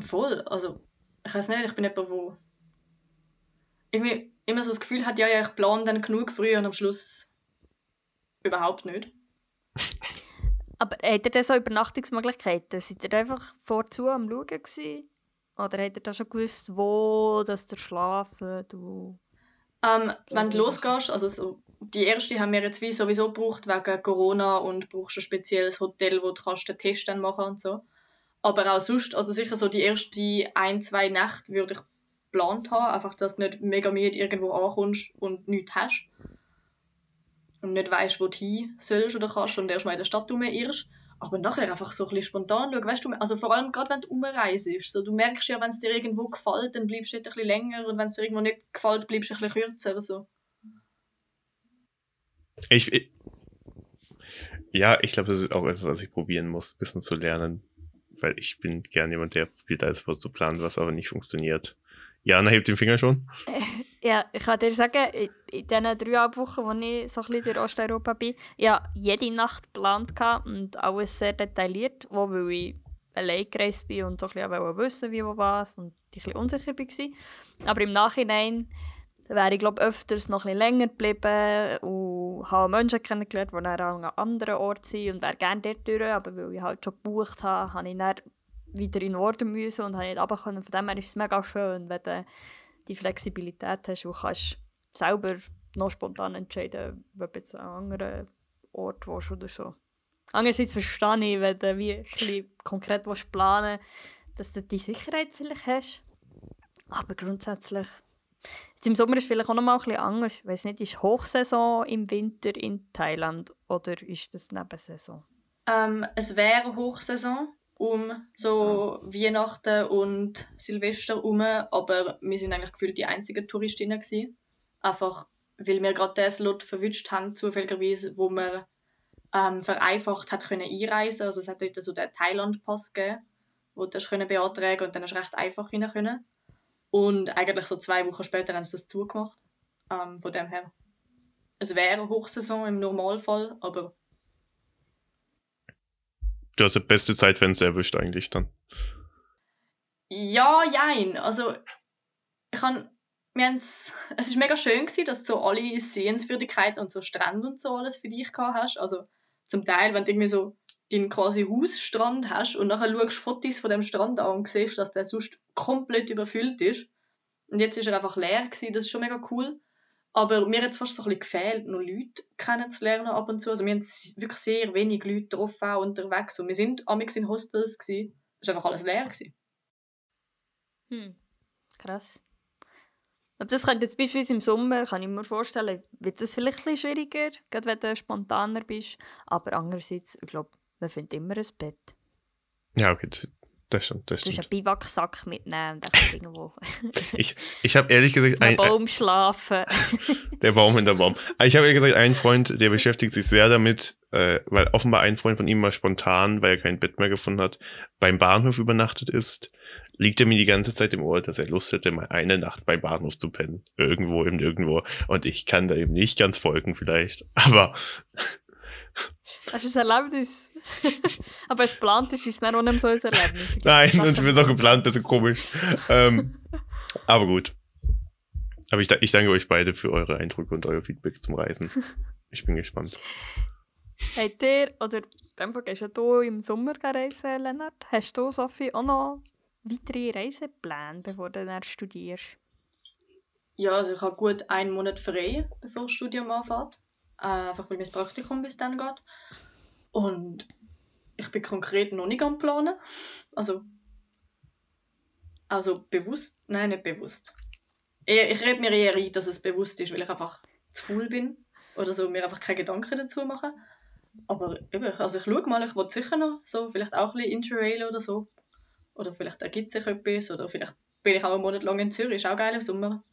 Voll. Also, ich weiß nicht, ich bin jemand, wo irgendwie immer so das Gefühl hat, ja, ja, ich plane dann genug früh und am Schluss überhaupt nicht. Aber habt ihr denn so Übernachtungsmöglichkeiten? Seid ihr einfach vorzu am Schauen gewesen? Oder habt ihr da schon gewusst, wo dass ihr schlafen? Du ähm, wenn du losgehst, also so, die erste haben wir jetzt wie sowieso gebraucht wegen Corona und brauchst ein spezielles Hotel, wo du kannst den Test dann machen und so. Aber auch sonst, also sicher so die erste ein, zwei Nächte würde ich geplant haben, einfach, dass du nicht mega müde irgendwo ankommst und nichts hast und nicht weißt, wo du hin sollst oder kannst und erst mal in der Stadt rumirrst. Aber nachher einfach so ein bisschen spontan schauen, weißt du, also vor allem gerade wenn du umreist, so, du merkst ja, wenn es dir irgendwo gefällt, dann bleibst du dort ein bisschen länger und wenn es dir irgendwo nicht gefällt, bleibst du ein bisschen kürzer. So. Ich, ich ja, ich glaube, das ist auch etwas, was ich probieren muss, ein bisschen zu lernen. Weil ich bin gern jemand, der probiert alles zu planen, was aber nicht funktioniert. Jana hebt den Finger schon. Ja, ich kann dir sagen, in, diesen dreieinhalb Wochen, wo ich so ein durch Osteuropa bin, ja, jede Nacht geplant und alles sehr detailliert, wo weil ich allein gereist bin und so ein bisschen wissen wie wo was und ein bisschen unsicher. Aber im Nachhinein wäre ich glaube öfters noch ein länger geblieben und habe Menschen kennengelernt, die dann an einem anderen Ort sind und wäre gerne dort durch, aber weil ich halt schon gebucht habe, habe ich dann wieder in den Norden müssen und habe nicht runter können. Von dem her ist es mega schön, wenn die Flexibilität hast und kannst selber noch spontan entscheiden, ob jetzt an einen anderen Ort willst oder so. Andererseits verstehe ich, wenn du wie ein konkret willst planen willst, dass du die Sicherheit vielleicht hast. Aber grundsätzlich, jetzt im Sommer ist es vielleicht auch noch mal ein bisschen anders. Ich weiß nicht, ist Hochsaison im Winter in Thailand oder ist das Nebensaison? Ähm, es wäre Hochsaison um so Weihnachten und Silvester herum, aber wir sind eigentlich gefühlt die einzigen Touristinnen gewesen. Einfach, weil wir gerade den Slot verwünscht haben, zufälligerweise, wo wir ähm, vereinfacht hat können einreisen. Also es hat dort so den Thailand-Pass gegeben, wo du können beantragen und dann hast du recht einfach rein können. Und eigentlich so zwei Wochen später haben sie das zugemacht. Ähm, von dem her. Es wäre Hochsaison im Normalfall, aber du hast das beste Zeitfenster erwischt eigentlich dann. Ja, jein. Also, ich kann, wir es ist mega schön gewesen, dass du so alle Sehenswürdigkeiten und so Strände und so alles für dich gehabt hast. Also, zum Teil, wenn du irgendwie so deinen quasi Hausstrand hast und nachher schaust du Fotos von dem Strand an und siehst, dass der sonst komplett überfüllt ist. Und jetzt ist er einfach leer gewesen, das ist schon mega cool. Aber mir hat es fast so ein bisschen gefehlt, noch Leute kennenzulernen ab und zu. Also wir haben wirklich sehr wenig Leute getroffen auch unterwegs. Und wir sind amigs in Hostels gewesen. Es war einfach alles leer gewesen. Hm, krass. Aber das könnte jetzt beispielsweise im Sommer, kann ich mir vorstellen, wird das vielleicht ein bisschen schwieriger, gerade wenn du spontaner bist. Aber andererseits, ich glaube, man findet immer ein Bett. Ja, okay, das stimmt. Das Du stimmt. musst einen Biwaksack mitnehmen und einfach irgendwo Ich, ich habe ehrlich gesagt, ein, Baum schlafen. der Baum hinter Baum. Aber Ich habe ehrlich gesagt, einen Freund, der beschäftigt sich sehr damit, äh, weil offenbar ein Freund von ihm mal spontan, weil er kein Bett mehr gefunden hat, beim Bahnhof übernachtet ist. Liegt er mir die ganze Zeit im Ohr, dass er Lust hätte, mal eine Nacht beim Bahnhof zu pennen. Irgendwo im Nirgendwo. Und ich kann da eben nicht ganz folgen vielleicht. Aber Das ist ein Erlebnis. Aber es geplant ist, ist es dann auch nicht so ein Erlebnis. Nein, und wir auch geplant, bisschen komisch. ähm, aber gut. Aber ich, ich danke euch beide für eure Eindrücke und euer Feedback zum Reisen. Ich bin gespannt. Habt ihr, oder in dem Fall gehst ja du im Sommer reisen, Lennart. Hast du, Sophie, auch noch weitere Reisepläne, bevor du dann studierst? Ja, also ich habe gut einen Monat frei, bevor das Studium anfängt. Äh, einfach weil mein Praktikum bis dann geht. Und ich bin konkret noch nicht am Planen. Also, also bewusst? Nein, nicht bewusst. Eher, ich rede mir eher ein, dass es bewusst ist, weil ich einfach zu faul bin. Oder so, mir einfach keine Gedanken dazu machen. Aber eben, also ich schaue mal, ich will sicher noch so, vielleicht auch ein bisschen Interrail oder so. Oder vielleicht ergibt sich etwas. Oder vielleicht bin ich auch einen Monat lang in Zürich, ist auch geil im Sommer.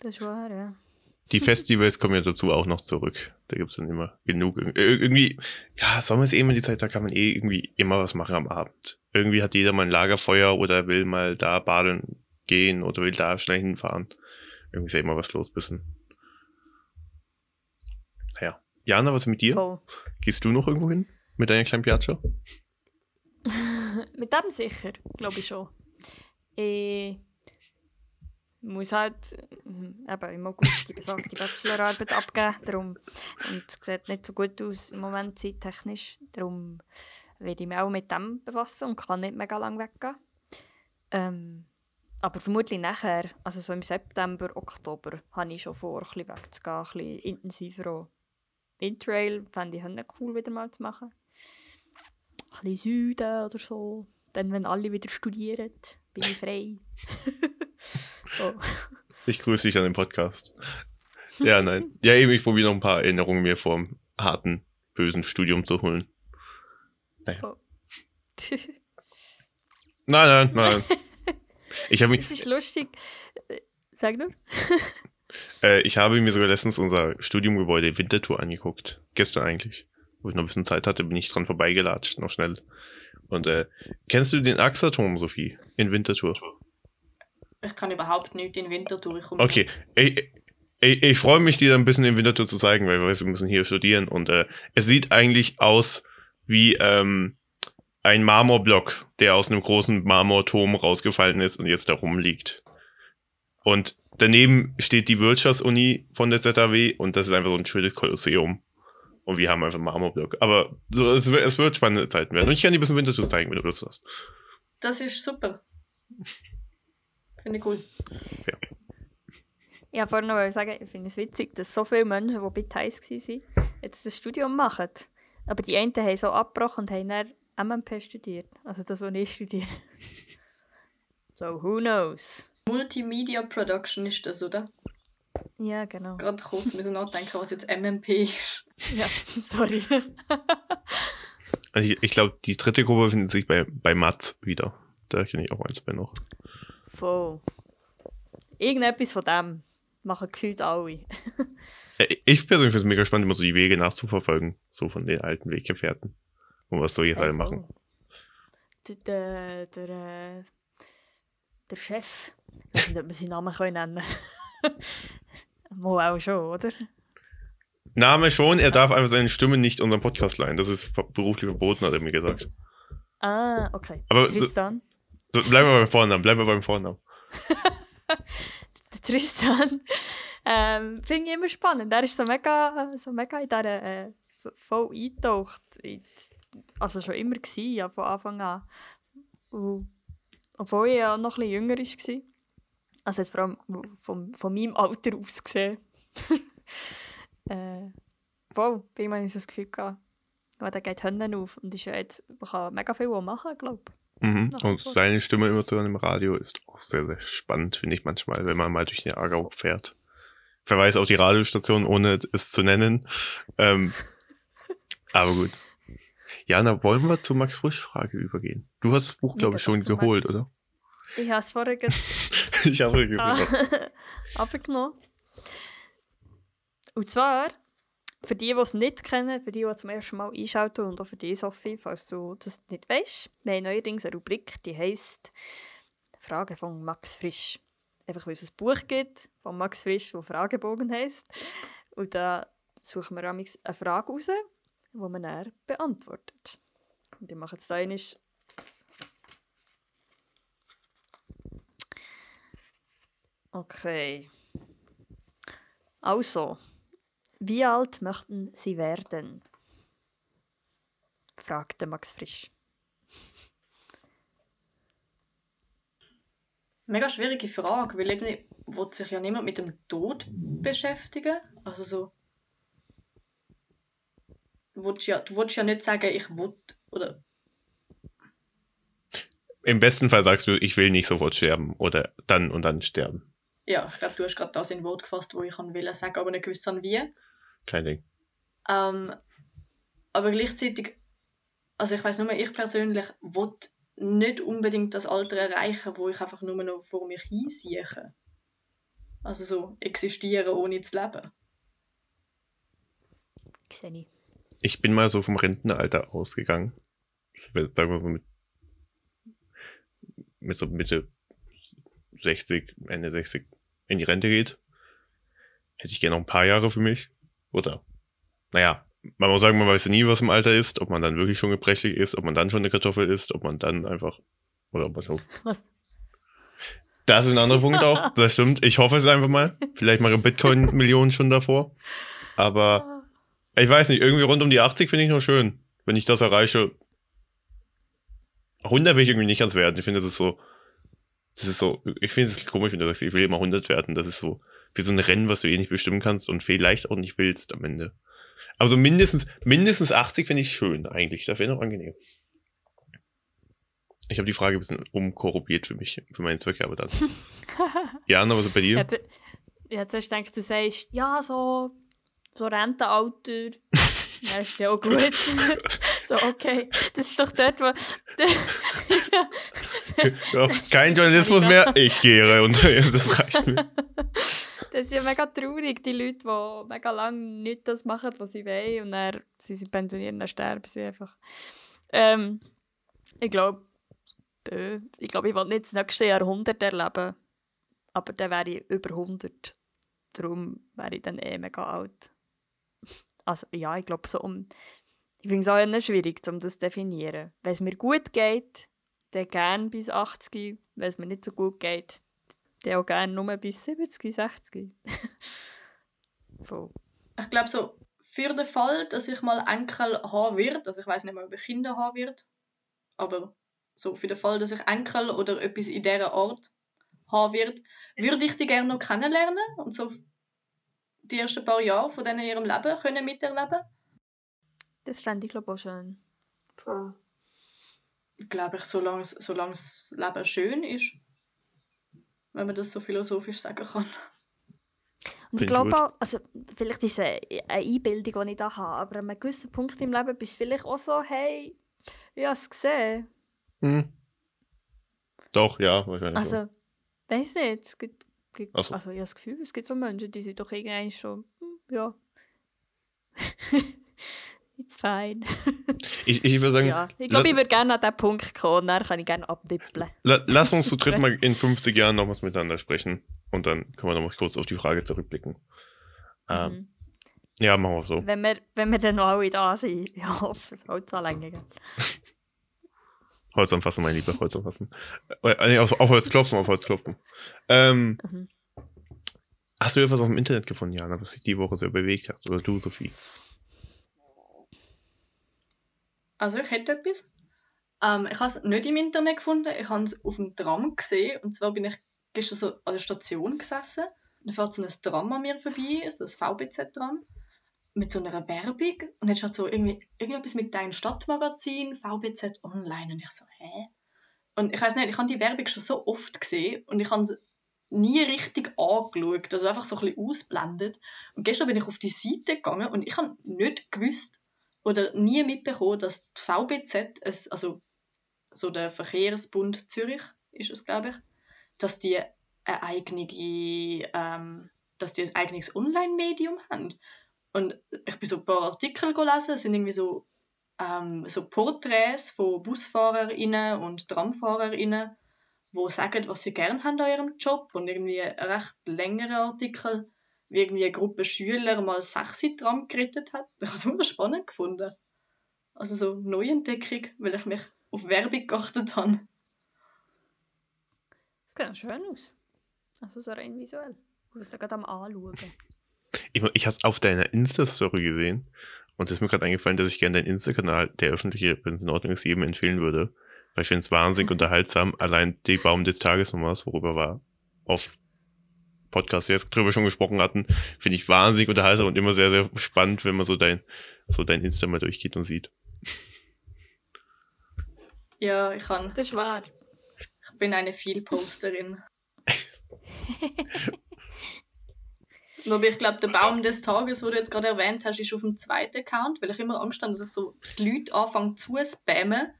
Das ist wahr, ja. Die Festivals kommen ja dazu auch noch zurück. Da gibt's dann immer genug. Ir- Irgendwie, ja, Sommer ist eh immer die Zeit, da kann man eh irgendwie immer was machen am Abend. Irgendwie hat jeder mal ein Lagerfeuer oder will mal da baden gehen oder will da schnell hinfahren. Irgendwie ist ja immer was los bisschen. Naja. Jana, was mit dir? Voll. Gehst du noch irgendwo hin? Mit deiner kleinen Piazza? Mit dem sicher, glaube ich schon. Ich muss halt äh, eben im August die besagte Bachelorarbeit abgeben. Darum, und es sieht nicht so gut aus im Moment zeittechnisch. Darum werde ich mich auch mit dem befassen und kann nicht mega lang weggehen. Ähm, aber vermutlich nachher, also so im September, Oktober, habe ich schon vor, ein wegzugehen, ein bisschen intensiver auch. Interrail fände ich auch cool wieder mal zu machen. Ein bisschen Süden oder so. Dann, wenn alle wieder studieren, bin ich frei. oh. Ich grüße dich an den Podcast. Ja, nein. Ja, eben, ich probiere noch ein paar Erinnerungen mir vom harten, bösen Studium zu holen. Oh. Nein, nein, nein. Ich habe mich, ist lustig. Äh, Sag nur. äh, ich habe mir sogar letztens unser Studiumgebäude Wintertour angeguckt. Gestern eigentlich. Wo ich noch ein bisschen Zeit hatte, bin ich dran vorbeigelatscht, noch schnell. Und äh, kennst du den Axaturm, Sophie? In Winterthur? Ich kann überhaupt nicht in Winterthur. Ich Okay. Ich, ich, ich freue mich, dir ein bisschen in Winterthur zu zeigen, weil wir wissen, wir müssen hier studieren. Und äh, es sieht eigentlich aus wie ähm, ein Marmorblock, der aus einem großen Marmorturm rausgefallen ist und jetzt da rumliegt. Und daneben steht die Wirtschaftsuni von der ZAW und das ist einfach so ein schönes Kolosseum. Und wir haben einfach einen Marmorblock. Aber so, es, wird, es wird spannende Zeiten werden. Und ich kann dir ein bisschen Winterthur zeigen, wenn du Lust hast. Das ist super. Finde ich cool. Ich wollte vorhin noch sagen, ich finde es witzig, dass so viele Menschen, die bei Thais waren, jetzt das Studium machen. Aber die einen haben so abgebrochen und haben dann MMP studiert. Also das, was ich studiere. So, who knows? Multimedia Production ist das, oder? Ja, genau. Gerade kurz müssen nachdenken, was jetzt MMP ist. Ja, sorry. Also ich, ich glaube, die dritte Gruppe findet sich bei, bei Mats wieder. Da kenne ich auch eins bei noch. Voll. Irgendetwas von dem machen gefühlt alle. Ich persönlich finde es mega spannend, immer so die Wege nachzuverfolgen. So von den alten Weggefährten. Und was so hier alle machen. Der, der, der, äh, der Chef, ich weiß nicht, ob wir seinen Namen können nennen Mal auch schon, oder? Name schon, er darf einfach seine Stimme nicht unserem Podcast leihen. Das ist beruflich verboten, hat er mir gesagt. Ah, okay. Aber Tristan. So, bleiben wir beim Vornamen, bleiben wir beim Vornamen. Der Tristan ähm, finde ich immer spannend. Er ist so mega, so mega in dieser äh, voll eingetaucht. Also schon immer gewesen, ja, von Anfang an. Und obwohl ich ja noch ein bisschen jünger war. Also hat vor allem von, von meinem Alter aus gesehen. äh, voll, hatte ich so das Gefühl gehabt, weil der geht Hände auf und ist ja jetzt, man kann mega viel machen, glaube ich. Mhm. Und seine Stimme immer drin im Radio ist auch sehr, sehr spannend, finde ich manchmal, wenn man mal durch den Aargau fährt. Verweis auf die Radiostation, ohne es zu nennen. Ähm, aber gut. Jana, wollen wir zur Max Frisch Frage übergehen? Du hast das Buch, glaube ich, schon geholt, Max. oder? Ich habe es vorher Ich habe es geholt. abgenommen. Und zwar, für die, die es nicht kennen, für die, die zum ersten Mal einschalten und auch für dich, Sophie, falls du das nicht weißt, wir haben neuerdings eine Rubrik, die heisst Frage von Max Frisch. Einfach weil es ein Buch gibt von Max Frisch, das Fragebogen heisst. Und da suchen wir eine Frage raus, die man dann beantwortet. Und ich mache jetzt da einmal Okay. Also, wie alt möchten Sie werden? fragte Max Frisch. Mega schwierige Frage, weil irgendwie will sich ja niemand mit dem Tod beschäftigen. Also so. Du willst ja, du willst ja nicht sagen, ich will oder. Im besten Fall sagst du, ich will nicht sofort sterben oder dann und dann sterben. Ja, ich glaube, du hast gerade das in Wort gefasst, wo ich will sagen, aber nicht gewusst wie. Kein Ding. Ähm, aber gleichzeitig, also ich weiß nur, ich persönlich will nicht unbedingt das Alter erreichen, wo ich einfach nur noch vor mich hinsiehe. Also so existieren, ohne zu leben. Sehe ich. bin mal so vom Rentenalter ausgegangen. Sagen wir mal mit, mit so Mitte 60, Ende 60 in die Rente geht. Hätte ich gerne noch ein paar Jahre für mich. Oder, naja, man muss sagen, man weiß ja nie, was im Alter ist, ob man dann wirklich schon gebrechlich ist, ob man dann schon eine Kartoffel isst, ob man dann einfach, oder ob man schon. Was? Das ist ein anderer Punkt auch, das stimmt. Ich hoffe es einfach mal. Vielleicht mache Bitcoin-Millionen schon davor. Aber ich weiß nicht, irgendwie rund um die 80 finde ich noch schön. Wenn ich das erreiche. 100 will ich irgendwie nicht ganz werden. Ich finde, das ist so, das ist so, ich finde es komisch, wenn du sagst, ich will immer 100 werden. Das ist so wie so ein Rennen, was du eh nicht bestimmen kannst und vielleicht auch nicht willst am Ende. Aber so mindestens, mindestens 80 finde ich schön eigentlich. Das wäre noch angenehm. Ich habe die Frage ein bisschen umkorrupiert für mich, für meine Zwecke, aber dann. ja, aber so bei dir? Ja, ja zuerst denkst du, sagst, ja, so, so Rentenalter. Ja, ist ja auch gut. so, okay. Das ist doch dort, wo. ja, kein Journalismus mehr, ich gehe runter. Das reicht mir. Das ist ja mega traurig, die Leute, die mega lange nicht das machen, was sie wollen. Und dann sie sind pensioniert, dann sterben sie einfach. Ähm, ich glaube, äh, ich glaube, ich will nicht das nächste Jahrhundert erleben. Aber dann wäre ich über 100. Darum wäre ich dann eh mega alt. Also ja, ich glaube so um... Ich finde es auch immer schwierig, um das zu definieren. Wenn es mir gut geht, dann gerne bis 80. Wenn es mir nicht so gut geht, dann auch gerne nur bis 70, 60. Voll. Ich glaube so, für den Fall, dass ich mal Enkel haben wird, also ich weiß nicht mal, ob ich Kinder haben wird, aber so für den Fall, dass ich Enkel oder etwas in dieser Art haben wird, würde ich die gerne noch kennenlernen und so die ersten paar Jahre von denen in ihrem Leben können miterleben Das fände ich glaube auch schön. Cool. Glaube ich, solange, solange das Leben schön ist. Wenn man das so philosophisch sagen kann. Und ich glaube auch, also vielleicht ist es eine Einbildung, die ich da habe, aber an einem gewissen Punkt im Leben bist du vielleicht auch so, hey, ich habe es gesehen. Hm. Doch, ja, wahrscheinlich. Also, so. weiß nicht, es gibt also. also ich habe das Gefühl, es gibt so Menschen, die sind doch irgendwie schon, hm, ja. It's fine. ich, ich würde sagen. Ja, ich glaube, ich würde gerne an diesen Punkt kommen und dann kann ich gerne abdippeln. La, lass uns zu dritt mal in 50 Jahren nochmals miteinander sprechen und dann können wir nochmal kurz auf die Frage zurückblicken. Ähm, mhm. ja, machen wir so. Wenn wir, wenn wir dann noch alle da sind. Ja, hoffe, es haut so lange. Holz anfassen, mein Lieber, Holz anfassen. Äh, nee, auf, auf Holz klopfen, auf Holz klopfen. Ähm, mhm. Hast du etwas aus dem Internet gefunden, Jana, was sich die Woche sehr bewegt hat? Oder du, Sophie? Also ich hätte etwas. Ähm, ich habe es nicht im Internet gefunden, ich habe es auf dem Tram gesehen. Und zwar bin ich gestern so an der Station gesessen. Und dann fährt so ein Tram an mir vorbei, so ein VBZ-Tram, mit so einer Werbung. Und dann steht so irgendwie irgendetwas mit deinem Stadtmagazin, VBZ Online. Und ich so, hä? Und ich weiß nicht, ich habe die Werbung schon so oft gesehen und ich habe es nie richtig angeschaut, also einfach so ein bisschen ausblendet. Und gestern bin ich auf die Seite gegangen und ich habe nicht gewusst oder nie mitbekommen, dass die VBZ, es, also so der Verkehrsbund Zürich ist es, glaube ich, dass die eine eigene, ähm, dass die ein eigenes Online-Medium haben. Und ich bin so ein paar Artikel gelesen, es sind irgendwie so, ähm, so Porträts von BusfahrerInnen und TramfahrerInnen, die sagen, was sie gerne haben an ihrem Job und irgendwie recht längere Artikel, irgendwie eine Gruppe Schüler mal sechs Tram gerettet hat. Ich habe es immer spannend gefunden. Also so Neuentdeckung, weil ich mich auf Werbung geachtet habe. Das sieht auch schön aus. Also so rein visuell. Du bist ja gerade am Anschauen. Ich, ich habe es auf deiner Insta-Story gesehen und es ist mir gerade eingefallen, dass ich gerne deinen Insta-Kanal, der öffentliche, wenn es in Ordnung ist, jedem empfehlen würde. Weil ich finde es wahnsinnig unterhaltsam. Allein die Baum des Tages nochmal, worüber wir auf Podcast jetzt drüber schon gesprochen hatten, finde ich wahnsinnig unterhaltsam und immer sehr, sehr spannend, wenn man so dein, so dein Insta mal durchgeht und sieht. Ja, ich kann. Das ist wahr. Ich bin eine Vielposterin. Aber ich glaube, der Baum des Tages, den du jetzt gerade erwähnt hast, ist auf dem zweiten Account, weil ich immer Angst habe, dass ich so die Leute anfangen zu spammen.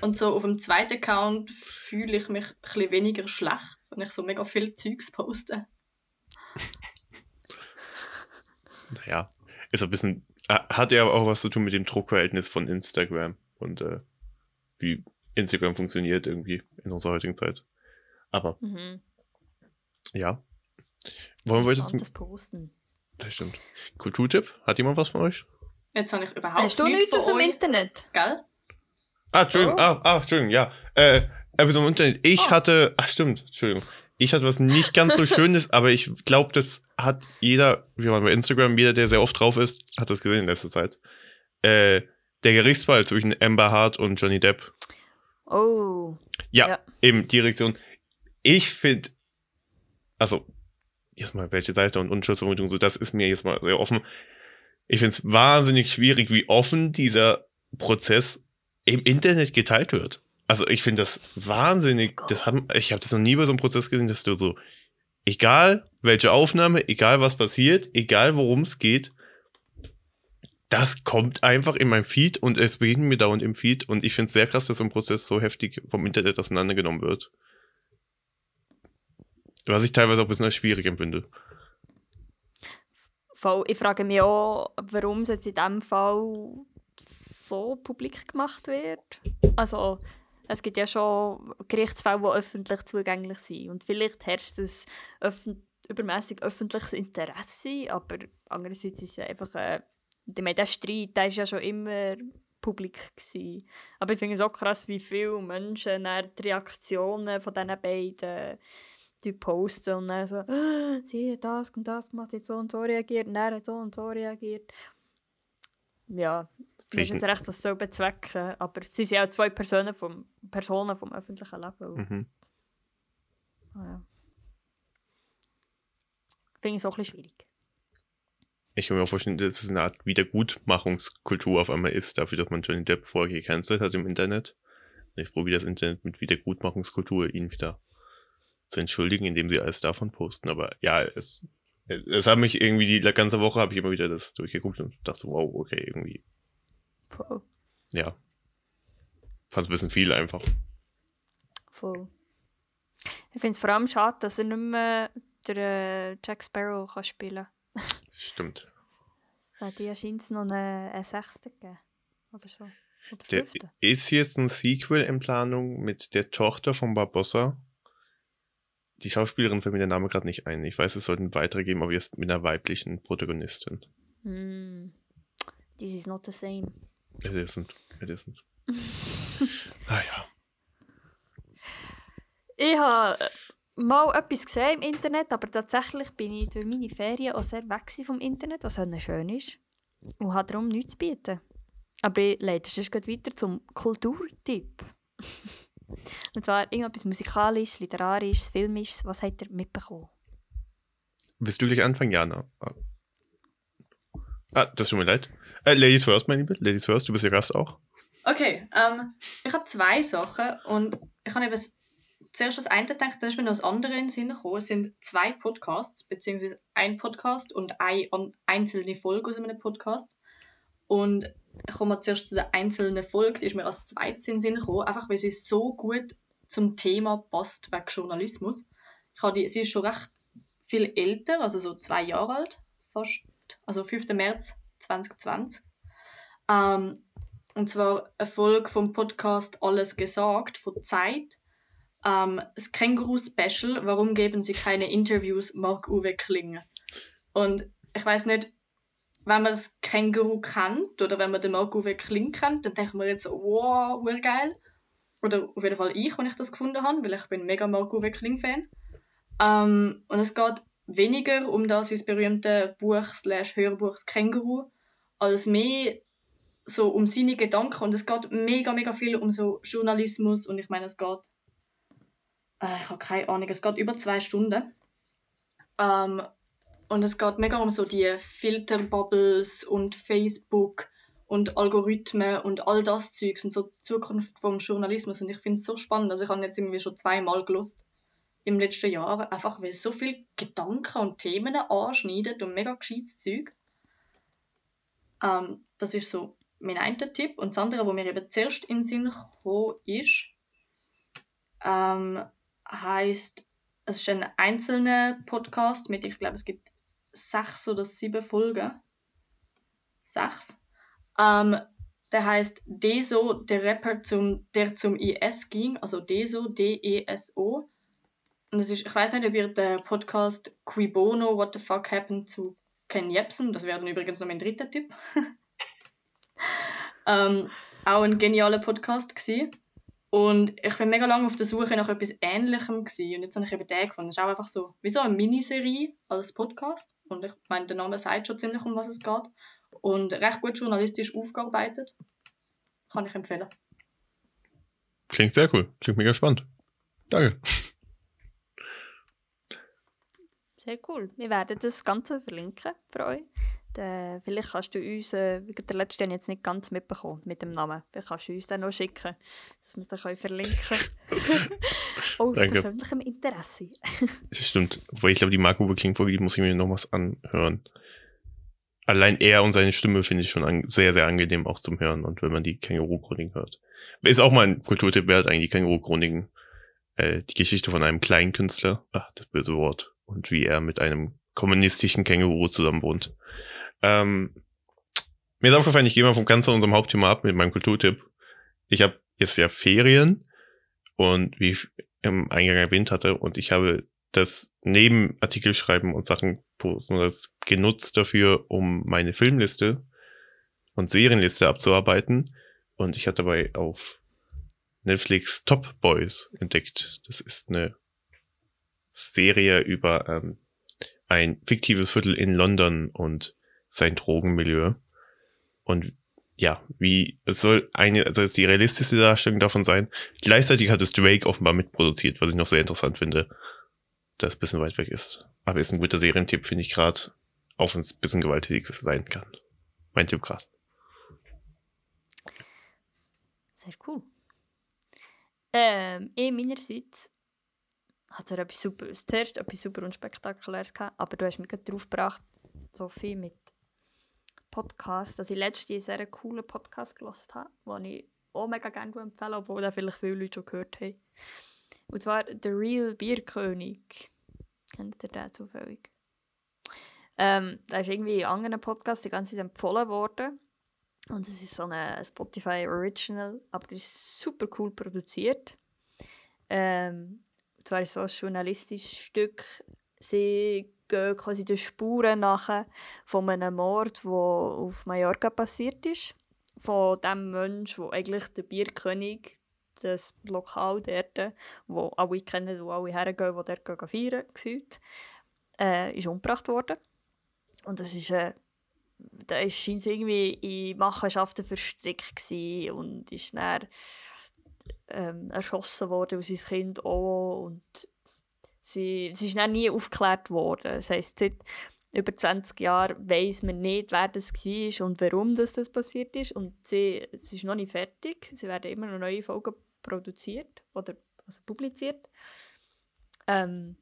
Und so auf dem zweiten Account fühle ich mich ein bisschen weniger schlecht, wenn ich so mega viel Zeugs poste. naja, ist ein bisschen, hat ja auch was zu tun mit dem Druckverhältnis von Instagram und äh, wie Instagram funktioniert irgendwie in unserer heutigen Zeit. Aber mhm. ja. Wollen wir das, das posten? Das stimmt. Kulturtipp? Hat jemand was von euch? Jetzt habe ich überhaupt Hast du nichts aus dem Internet? Gell? Ah, Entschuldigung, oh. ah, ah, Entschuldigung, ja. Äh, aber so im Internet. Ich oh. hatte, ach stimmt, Entschuldigung. Ich hatte was nicht ganz so Schönes, aber ich glaube, das hat jeder, wie man bei Instagram, jeder, der sehr oft drauf ist, hat das gesehen in letzter Zeit. Äh, der Gerichtsfall zwischen Amber Hart und Johnny Depp. Oh. Ja, ja. eben Direktion. Ich finde, also, jetzt mal welche Seite und Unschuldsvermutung, so das ist mir jetzt mal sehr offen. Ich finde es wahnsinnig schwierig, wie offen dieser Prozess im Internet geteilt wird. Also ich finde das wahnsinnig, das haben, ich habe das noch nie bei so einem Prozess gesehen, dass du so, egal welche Aufnahme, egal was passiert, egal worum es geht, das kommt einfach in meinem Feed und es begegnet mir dauernd im Feed und ich finde es sehr krass, dass so ein Prozess so heftig vom Internet auseinandergenommen wird. Was ich teilweise auch ein bisschen als schwierig empfinde. Ich frage mich auch, warum es jetzt in diesem Fall so publik gemacht wird. Also, es gibt ja schon Gerichtsfälle, die öffentlich zugänglich sind. Und vielleicht herrscht ein öffn übermäßig öffentliches Interesse, aber andererseits ist es einfach. Äh, der Streit der ist ja schon immer publik. Gewesen. Aber ich finde es auch krass, wie viele Menschen die Reaktionen von diesen beiden die posten und dann so, ah, sie hat das und das gemacht, hat so und so reagiert, und er hat so und so reagiert. Ja, ich weiß nicht recht, was soll bezwecken, aber sie sind auch zwei Personen vom, Personen vom öffentlichen Leben. Mhm. Oh ja. Finde ich auch ein bisschen schwierig. Ich kann mir auch vorstellen, dass es eine Art Wiedergutmachungskultur auf einmal ist, dafür, dass man Johnny Depp vorher gecancelt hat im Internet. Ich probiere das Internet mit Wiedergutmachungskultur ihn wieder zu entschuldigen, indem sie alles davon posten. Aber ja, es, es hat mich irgendwie die ganze Woche habe ich immer wieder das durchgeguckt und dachte, wow, okay, irgendwie Voll. Ja. Fand es ein bisschen viel einfach. Voll. Ich finde es vor allem schade, dass er nicht mehr der äh, Jack Sparrow kann spielen kann. Stimmt. Es hat ja scheint noch eine, eine sechste gegeben. Oder so. Oder der, ist jetzt ein Sequel in Planung mit der Tochter von Barbossa. Die Schauspielerin fällt mir der Name gerade nicht ein. Ich weiß, es sollten weitere geben, aber jetzt mit einer weiblichen Protagonistin. Mm. This is not the same. It isn't. It isn't. naja. Ich habe mal etwas gesehen im Internet, aber tatsächlich bin ich durch meine Ferien auch sehr weg vom Internet, was schön ist. Und habe darum nichts zu bieten. Aber ich leite sonst weiter zum Kulturtipp. Und zwar irgendetwas musikalisches, literarisches, filmisches. Was habt ihr mitbekommen? Willst du gleich anfangen, Jana? Ah, ah das tut mir leid. Äh, Ladies first, mein Liebe. Ladies first, du bist ja Gast auch. Okay, ähm, ich habe zwei Sachen und ich habe eben zuerst das eine gedacht, dann ist mir noch das andere in den Sinn gekommen. Es sind zwei Podcasts, beziehungsweise ein Podcast und eine einzelne Folge aus einem Podcast. Und ich komme zuerst zu der einzelnen Folge, die ist mir als zweites in den Sinn gekommen, einfach weil sie so gut zum Thema passt, wegen Journalismus. Ich habe die, sie ist schon recht viel älter, also so zwei Jahre alt, fast, also 5. März 2020. Ähm, und zwar eine Folge vom Podcast Alles gesagt von Zeit. Ähm, das Känguru-Special, warum geben sie keine Interviews, Marc-Uwe Kling. Und ich weiß nicht, wenn man das Känguru kennt oder wenn man den Marc-Uwe Kling kennt, dann denkt man jetzt wow, geil. Oder auf jeden Fall ich, wenn ich das gefunden habe, weil ich bin mega Marc-Uwe Kling-Fan. Ähm, und es geht weniger um das sein berühmte Buch slash Hörbuch Känguru, als mehr so um seine Gedanken. Und es geht mega, mega viel um so Journalismus und ich meine, es geht, äh, ich habe keine Ahnung, es geht über zwei Stunden. Ähm, und es geht mega um so die Filterbubbles und Facebook und Algorithmen und all das Zeugs und so die Zukunft vom Journalismus. Und ich finde es so spannend, also ich habe jetzt irgendwie schon zweimal gelost im letzten Jahr, einfach weil so viele Gedanken und Themen anschneidet und mega gescheites Zeug. Ähm, das ist so mein einer Tipp. Und das andere, was mir eben zuerst in den Sinn gekommen ist, ähm, heißt, es ist ein einzelner Podcast mit, ich glaube, es gibt sechs oder sieben Folgen. Sechs. Ähm, der heißt Deso, der Rapper, zum, der zum IS ging, also Deso, D-E-S-O. Und es ist, ich weiß nicht, ob ihr den Podcast Qui Bono, What the Fuck Happened zu Ken Jebsen, das wäre dann übrigens noch mein dritter Typ. ähm, auch ein genialer Podcast gewesen. Und ich bin mega lange auf der Suche nach etwas Ähnlichem gewesen. Und jetzt habe ich eben den gefunden. Es ist auch einfach so, wie so eine Miniserie als Podcast. Und ich meine, der Name sagt schon ziemlich, um was es geht. Und recht gut journalistisch aufgearbeitet. Kann ich empfehlen. Klingt sehr cool. Klingt mega spannend. Danke. Sehr cool. Wir werden das Ganze verlinken für euch. Dann, vielleicht kannst du uns, äh, der letzte den jetzt nicht ganz mitbekommen mit dem Namen, vielleicht kannst du uns dann noch schicken, dass wir es dann verlinken. Aus persönlichem Interesse. das stimmt. Wobei ich glaube, die Marco Kling-Folge, die muss ich mir noch was anhören. Allein er und seine Stimme finde ich schon sehr, sehr angenehm auch zum Hören und wenn man die Känguru-Chroniken hört. Ist auch mal ein Kulturtipp wert, eigentlich die Känguru-Chroniken. Äh, die Geschichte von einem kleinen Künstler, ach, das böse Wort, und wie er mit einem kommunistischen Känguru zusammen wohnt. Ähm, mir ist aufgefallen, ich gehe mal vom ganz unserem Hauptthema ab mit meinem Kulturtipp. Ich habe jetzt ja Ferien und wie ich im Eingang erwähnt hatte, und ich habe das neben Artikel schreiben und Sachen posten das genutzt dafür, um meine Filmliste und Serienliste abzuarbeiten. Und ich hatte dabei auf Netflix Top Boys entdeckt. Das ist eine Serie über ähm, ein fiktives Viertel in London und sein Drogenmilieu. Und ja, wie, es soll eine, also es die realistische Darstellung davon sein. Gleichzeitig hat es Drake offenbar mitproduziert, was ich noch sehr interessant finde, das ein bisschen weit weg ist. Aber ist ein guter Serientipp, finde ich gerade, auch wenn es ein bisschen gewalttätig sein kann. Mein Tipp gerade. Sehr cool. Ähm, eh meinerseits hat er etwas super, zuerst etwas super unspektakuläres gehabt, aber du hast mich gerade drauf gebracht, Sophie, mit Podcast, dass ich letztens einen sehr coolen Podcast gehört habe, den ich auch mega gerne empfehlen obwohl da vielleicht viele Leute schon gehört haben. Und zwar The Real Bierkönig. Kennt ihr den zufällig? Ähm, da ist irgendwie in anderen Podcasts die ganze Zeit empfohlen worden. Und es ist so ein Spotify Original, aber es ist super cool produziert. Ähm, und zwar ist ein journalistisches Stück. Sie gehen quasi die Spuren nach von einem Mord, der auf Mallorca passiert ist. Von dem Menschen, der eigentlich der Bierkönig, das Lokal dort, wo alle kennen, wo alle hergehen, die dort feiern, gefühlt, äh, ist umgebracht worden. Und das ist eine da scheint irgendwie in Machenschaften verstrickt und ist dann ähm, erschossen worden und sein Kind auch und sie, sie ist nie aufgeklärt worden. Das heisst, seit über 20 Jahren weiß man nicht, wer das war und warum das, das passiert ist und sie, es ist noch nicht fertig. Sie werden immer noch neue Folgen produziert oder also publiziert. Ähm,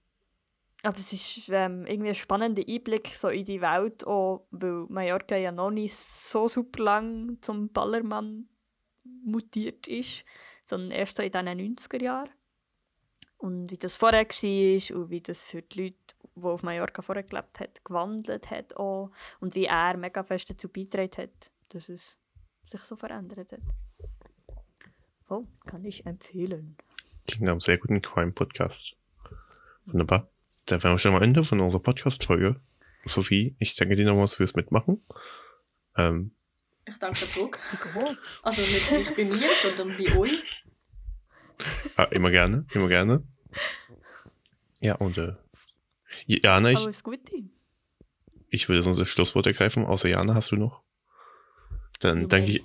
aber es ist ähm, irgendwie ein spannender Einblick so in die Welt, auch, weil Mallorca ja noch nicht so super lang zum Ballermann mutiert ist, sondern erst so in den 90er Jahren. Und wie das vorher war und wie das für die Leute, die auf Mallorca vorher gelebt haben, gewandelt hat auch. Und wie er mega fest dazu beigetragen hat, dass es sich so verändert hat. Oh, kann ich empfehlen. Klingt nach einem sehr guten Crime-Podcast. Wunderbar. Dann wären wir schon am Ende von unserer Podcast-Folge. Sophie, ich danke dir nochmals fürs Mitmachen. Ähm, ich danke zurück. also nicht, nicht bei mir, sondern bei euch. Ah, immer gerne, immer gerne. Ja, und äh, Jana, ich, Alles Gute. ich würde sonst das Schlusswort ergreifen, außer Jana hast du noch. Dann Du danke ich,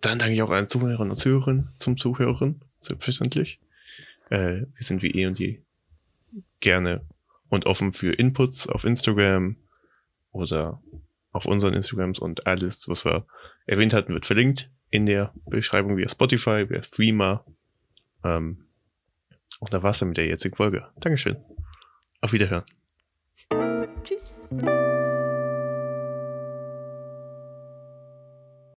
dann danke ich auch allen Zuhörern und Zuhörern zum Zuhören, selbstverständlich. Äh, wir sind wie eh und je gerne und offen für Inputs auf Instagram oder auf unseren Instagrams und alles, was wir erwähnt hatten, wird verlinkt in der Beschreibung via Spotify, via Threema. Ähm, und da war's dann mit der jetzigen Folge. Dankeschön. Auf Wiederhören. Tschüss.